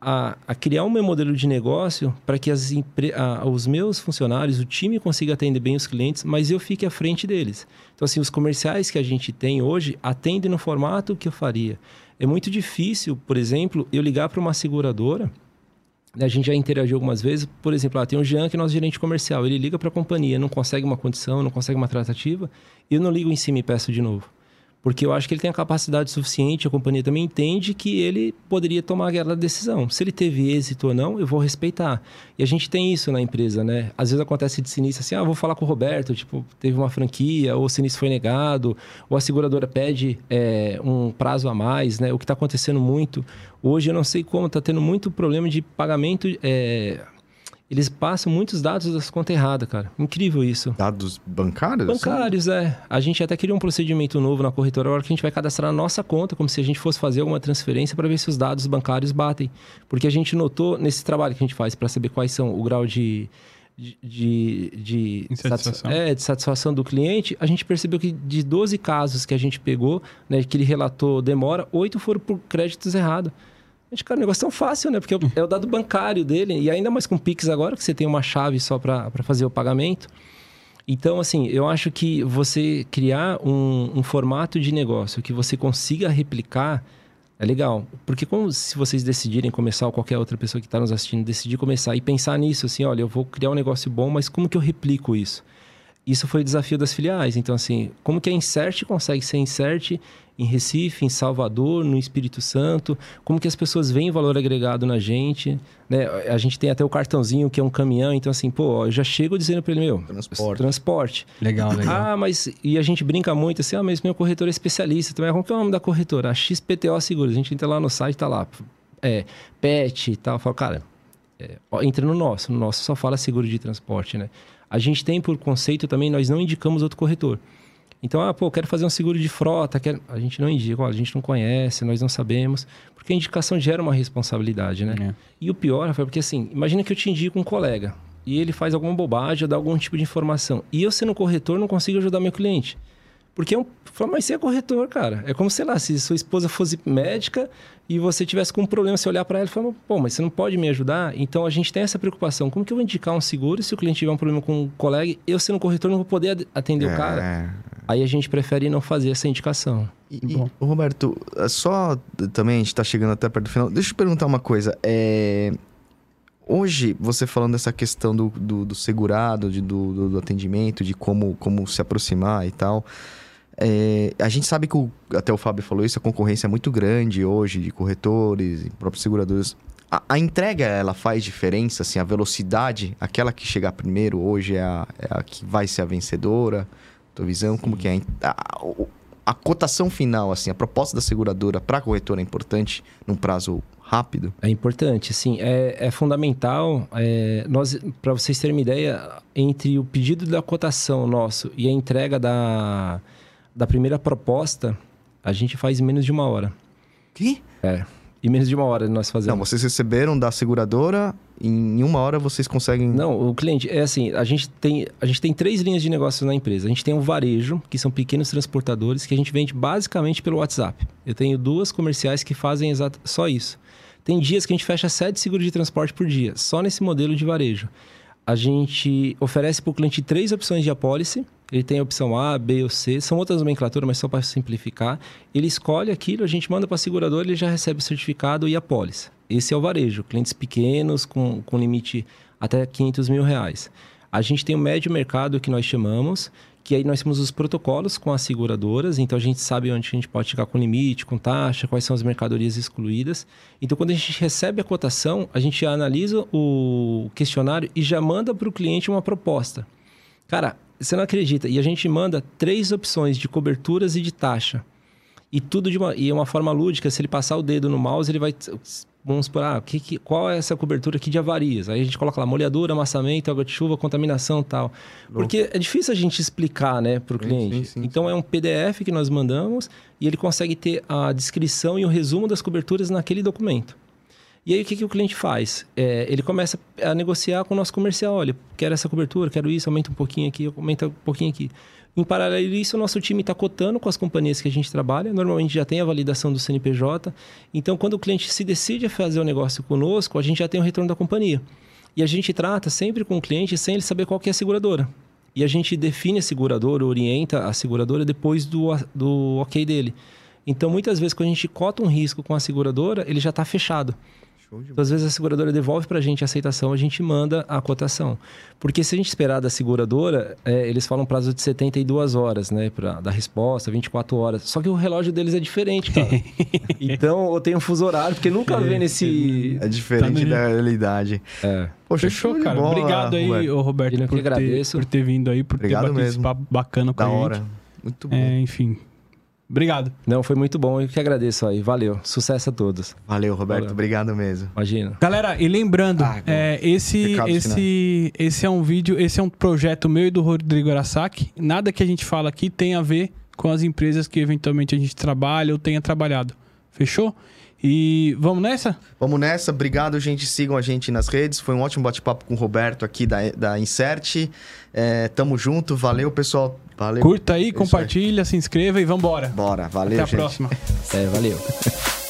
B: a, a criar um meu modelo de negócio para que as a, os meus funcionários, o time consiga atender bem os clientes, mas eu fique à frente deles. Então, assim, os comerciais que a gente tem hoje atendem no formato que eu faria. É muito difícil, por exemplo, eu ligar para uma seguradora a gente já interagiu algumas vezes. Por exemplo, lá, tem o Jean, que é nosso gerente comercial. Ele liga para a companhia, não consegue uma condição, não consegue uma tratativa. Eu não ligo em cima e peço de novo. Porque eu acho que ele tem a capacidade suficiente, a companhia também entende que ele poderia tomar aquela decisão. Se ele teve êxito ou não, eu vou respeitar. E a gente tem isso na empresa, né? Às vezes acontece de sinistro assim, ah, vou falar com o Roberto, tipo, teve uma franquia, ou o sinistro foi negado, ou a seguradora pede é, um prazo a mais, né? O que está acontecendo muito. Hoje eu não sei como, está tendo muito problema de pagamento. É, eles passam muitos dados das contas erradas, cara. Incrível isso.
C: Dados bancários?
B: Bancários, é. A gente até criou um procedimento novo na corretora agora que a gente vai cadastrar a nossa conta, como se a gente fosse fazer alguma transferência para ver se os dados bancários batem. Porque a gente notou nesse trabalho que a gente faz para saber quais são o grau de, de, de, de
A: Insatisfação.
B: é, de satisfação do cliente, a gente percebeu que de 12 casos que a gente pegou, né, que ele relatou demora, oito foram por créditos errados. Gente, cara, o negócio é tão fácil, né? Porque é o dado bancário dele, e ainda mais com o Pix agora, que você tem uma chave só para fazer o pagamento. Então, assim, eu acho que você criar um, um formato de negócio que você consiga replicar é legal. Porque como se vocês decidirem começar, ou qualquer outra pessoa que está nos assistindo decidir começar e pensar nisso, assim, olha, eu vou criar um negócio bom, mas como que eu replico isso? Isso foi o desafio das filiais. Então, assim, como que a Insert consegue ser Insert em Recife, em Salvador, no Espírito Santo? Como que as pessoas veem valor agregado na gente? Né? A gente tem até o cartãozinho que é um caminhão. Então, assim, pô, ó, eu já chego dizendo para ele, meu,
C: Transporte.
B: transporte.
A: Legal, legal.
B: Ah, mas... E a gente brinca muito assim, ah, mas meu corretor é especialista. Também, como que é o nome da corretora? A XPTO Seguros. A gente entra lá no site, tá lá, é, PET e tal. Fala, cara, é, ó, entra no nosso. No nosso só fala seguro de transporte, né? A gente tem por conceito também, nós não indicamos outro corretor. Então, ah, pô, quero fazer um seguro de frota, quero... a gente não indica, ó, a gente não conhece, nós não sabemos, porque a indicação gera uma responsabilidade, né?
A: É.
B: E o pior, Rafael, porque assim, imagina que eu te indico um colega e ele faz alguma bobagem, dá algum tipo de informação, e eu sendo corretor não consigo ajudar meu cliente. Porque é um. Fala, mas você é corretor, cara. É como, sei lá, se sua esposa fosse médica e você tivesse com um problema, você olhar para ela e falar, pô, mas você não pode me ajudar? Então a gente tem essa preocupação. Como que eu vou indicar um seguro se o cliente tiver um problema com um colega, eu sendo corretor não vou poder atender o cara?
C: É.
B: Aí a gente prefere não fazer essa indicação.
C: E, e, ô, Roberto, é só também a gente tá chegando até perto do final. Deixa eu perguntar uma coisa. É, Hoje, você falando dessa questão do, do, do segurado, de, do, do- do atendimento, de como, como se aproximar e tal. É, a gente sabe que, o- até o Fábio falou isso, a concorrência é muito grande hoje de corretores e próprios seguradores. A, a entrega, ela faz diferença, assim, a velocidade, aquela que chegar primeiro hoje é a, é a que vai ser a vencedora? Tua visão, como que é? A, a cotação final, assim, a proposta da seguradora para a corretora é importante num prazo rápido?
B: É importante, sim. É, é fundamental. É, nós, para vocês terem uma ideia, entre o pedido da cotação nosso e a entrega da, da primeira proposta, a gente faz em menos de uma hora.
C: Que?
B: É. Em menos de uma hora nós
C: Não,
B: fazemos.
C: vocês receberam da seguradora, em uma hora vocês conseguem.
B: Não, o cliente, é assim, a gente, tem, a gente tem três linhas de negócio na empresa. A gente tem um varejo, que são pequenos transportadores, que a gente vende basicamente pelo WhatsApp. Eu tenho duas comerciais que fazem exato, só isso. Tem dias que a gente fecha sete seguros de transporte por dia, só nesse modelo de varejo. A gente oferece para o cliente três opções de apólice. Ele tem a opção A, B ou C. São outras nomenclaturas, mas só para simplificar. Ele escolhe aquilo, a gente manda para a seguradora, ele já recebe o certificado e a apólice. Esse é o varejo. Clientes pequenos, com, com limite até 500 mil reais. A gente tem o médio mercado que nós chamamos, que aí nós temos os protocolos com as seguradoras, então a gente sabe onde a gente pode chegar com limite, com taxa, quais são as mercadorias excluídas. Então, quando a gente recebe a cotação, a gente analisa o questionário e já manda para o cliente uma proposta. Cara, você não acredita. E a gente manda três opções de coberturas e de taxa. E tudo de uma, e é uma forma lúdica. Se ele passar o dedo no mouse, ele vai. Vamos supor, ah, que, que, qual é essa cobertura aqui de avarias? Aí a gente coloca lá molhadura, amassamento, água de chuva, contaminação e tal. Porque é difícil a gente explicar, né, para o
C: Sim,
B: cliente.
C: sim, sim,
B: então é um PDF que nós mandamos e ele consegue ter a descrição e o resumo das coberturas naquele documento. E aí o que, que o cliente faz? É, ele começa a negociar com o nosso comercial. Olha, quero essa cobertura, quero isso, aumenta um pouquinho aqui, aumenta um pouquinho aqui. Em paralelo a isso, o nosso time está cotando com as companhias que a gente trabalha. Normalmente já tem a validação do CNPJ. Então, quando o cliente se decide a fazer o negócio conosco, a gente já tem o retorno da companhia. E a gente trata sempre com o cliente sem ele saber qual que é a seguradora. E a gente define a seguradora, orienta a seguradora depois do, do ok dele. Então, muitas vezes, quando a gente cota um risco com a seguradora, ele já está fechado. Então, às vezes a seguradora devolve para a gente a aceitação, a gente manda a cotação. Porque se a gente esperar da seguradora, é, eles falam prazo de 72 horas, né? Para dar resposta, 24 horas. Só que o relógio deles é diferente, cara. então, eu tenho um fuso horário, porque nunca vê nesse...
C: É diferente
A: Tá
C: da realidade.
B: É.
C: Poxa,
A: Fechou, cara.
C: bola,
A: Obrigado aí,
C: Roberto.
A: ô Roberto,
B: que
A: por ter,
B: agradeço.
A: por ter vindo aí, por
C: Obrigado
A: ter batido
C: mesmo.
A: esse papo bacana com
C: Da
A: a gente.
C: hora. Muito bom.
A: É, enfim. Obrigado.
B: Não, foi muito bom. Eu que agradeço aí. Valeu. Sucesso a todos.
C: Valeu, Roberto.
B: Valeu.
C: Obrigado mesmo.
B: Imagina.
A: Galera, e lembrando,
C: Ah,
A: é, esse, esse, esse é um vídeo, esse é um projeto meu e do Rodrigo Arasaki. Nada que a gente fala aqui tem a ver com as empresas que eventualmente a gente trabalha ou tenha trabalhado. Fechou? E vamos nessa?
C: Vamos nessa. Obrigado, gente. Sigam a gente nas redes. Foi um ótimo bate-papo com o Roberto aqui da, da Insert. É, tamo junto. Valeu, pessoal. Valeu.
A: Curta aí,
C: É
A: compartilha, se inscreva e vambora.
C: Bora. Valeu,
A: Até a
C: gente.
A: próxima.
B: É, valeu.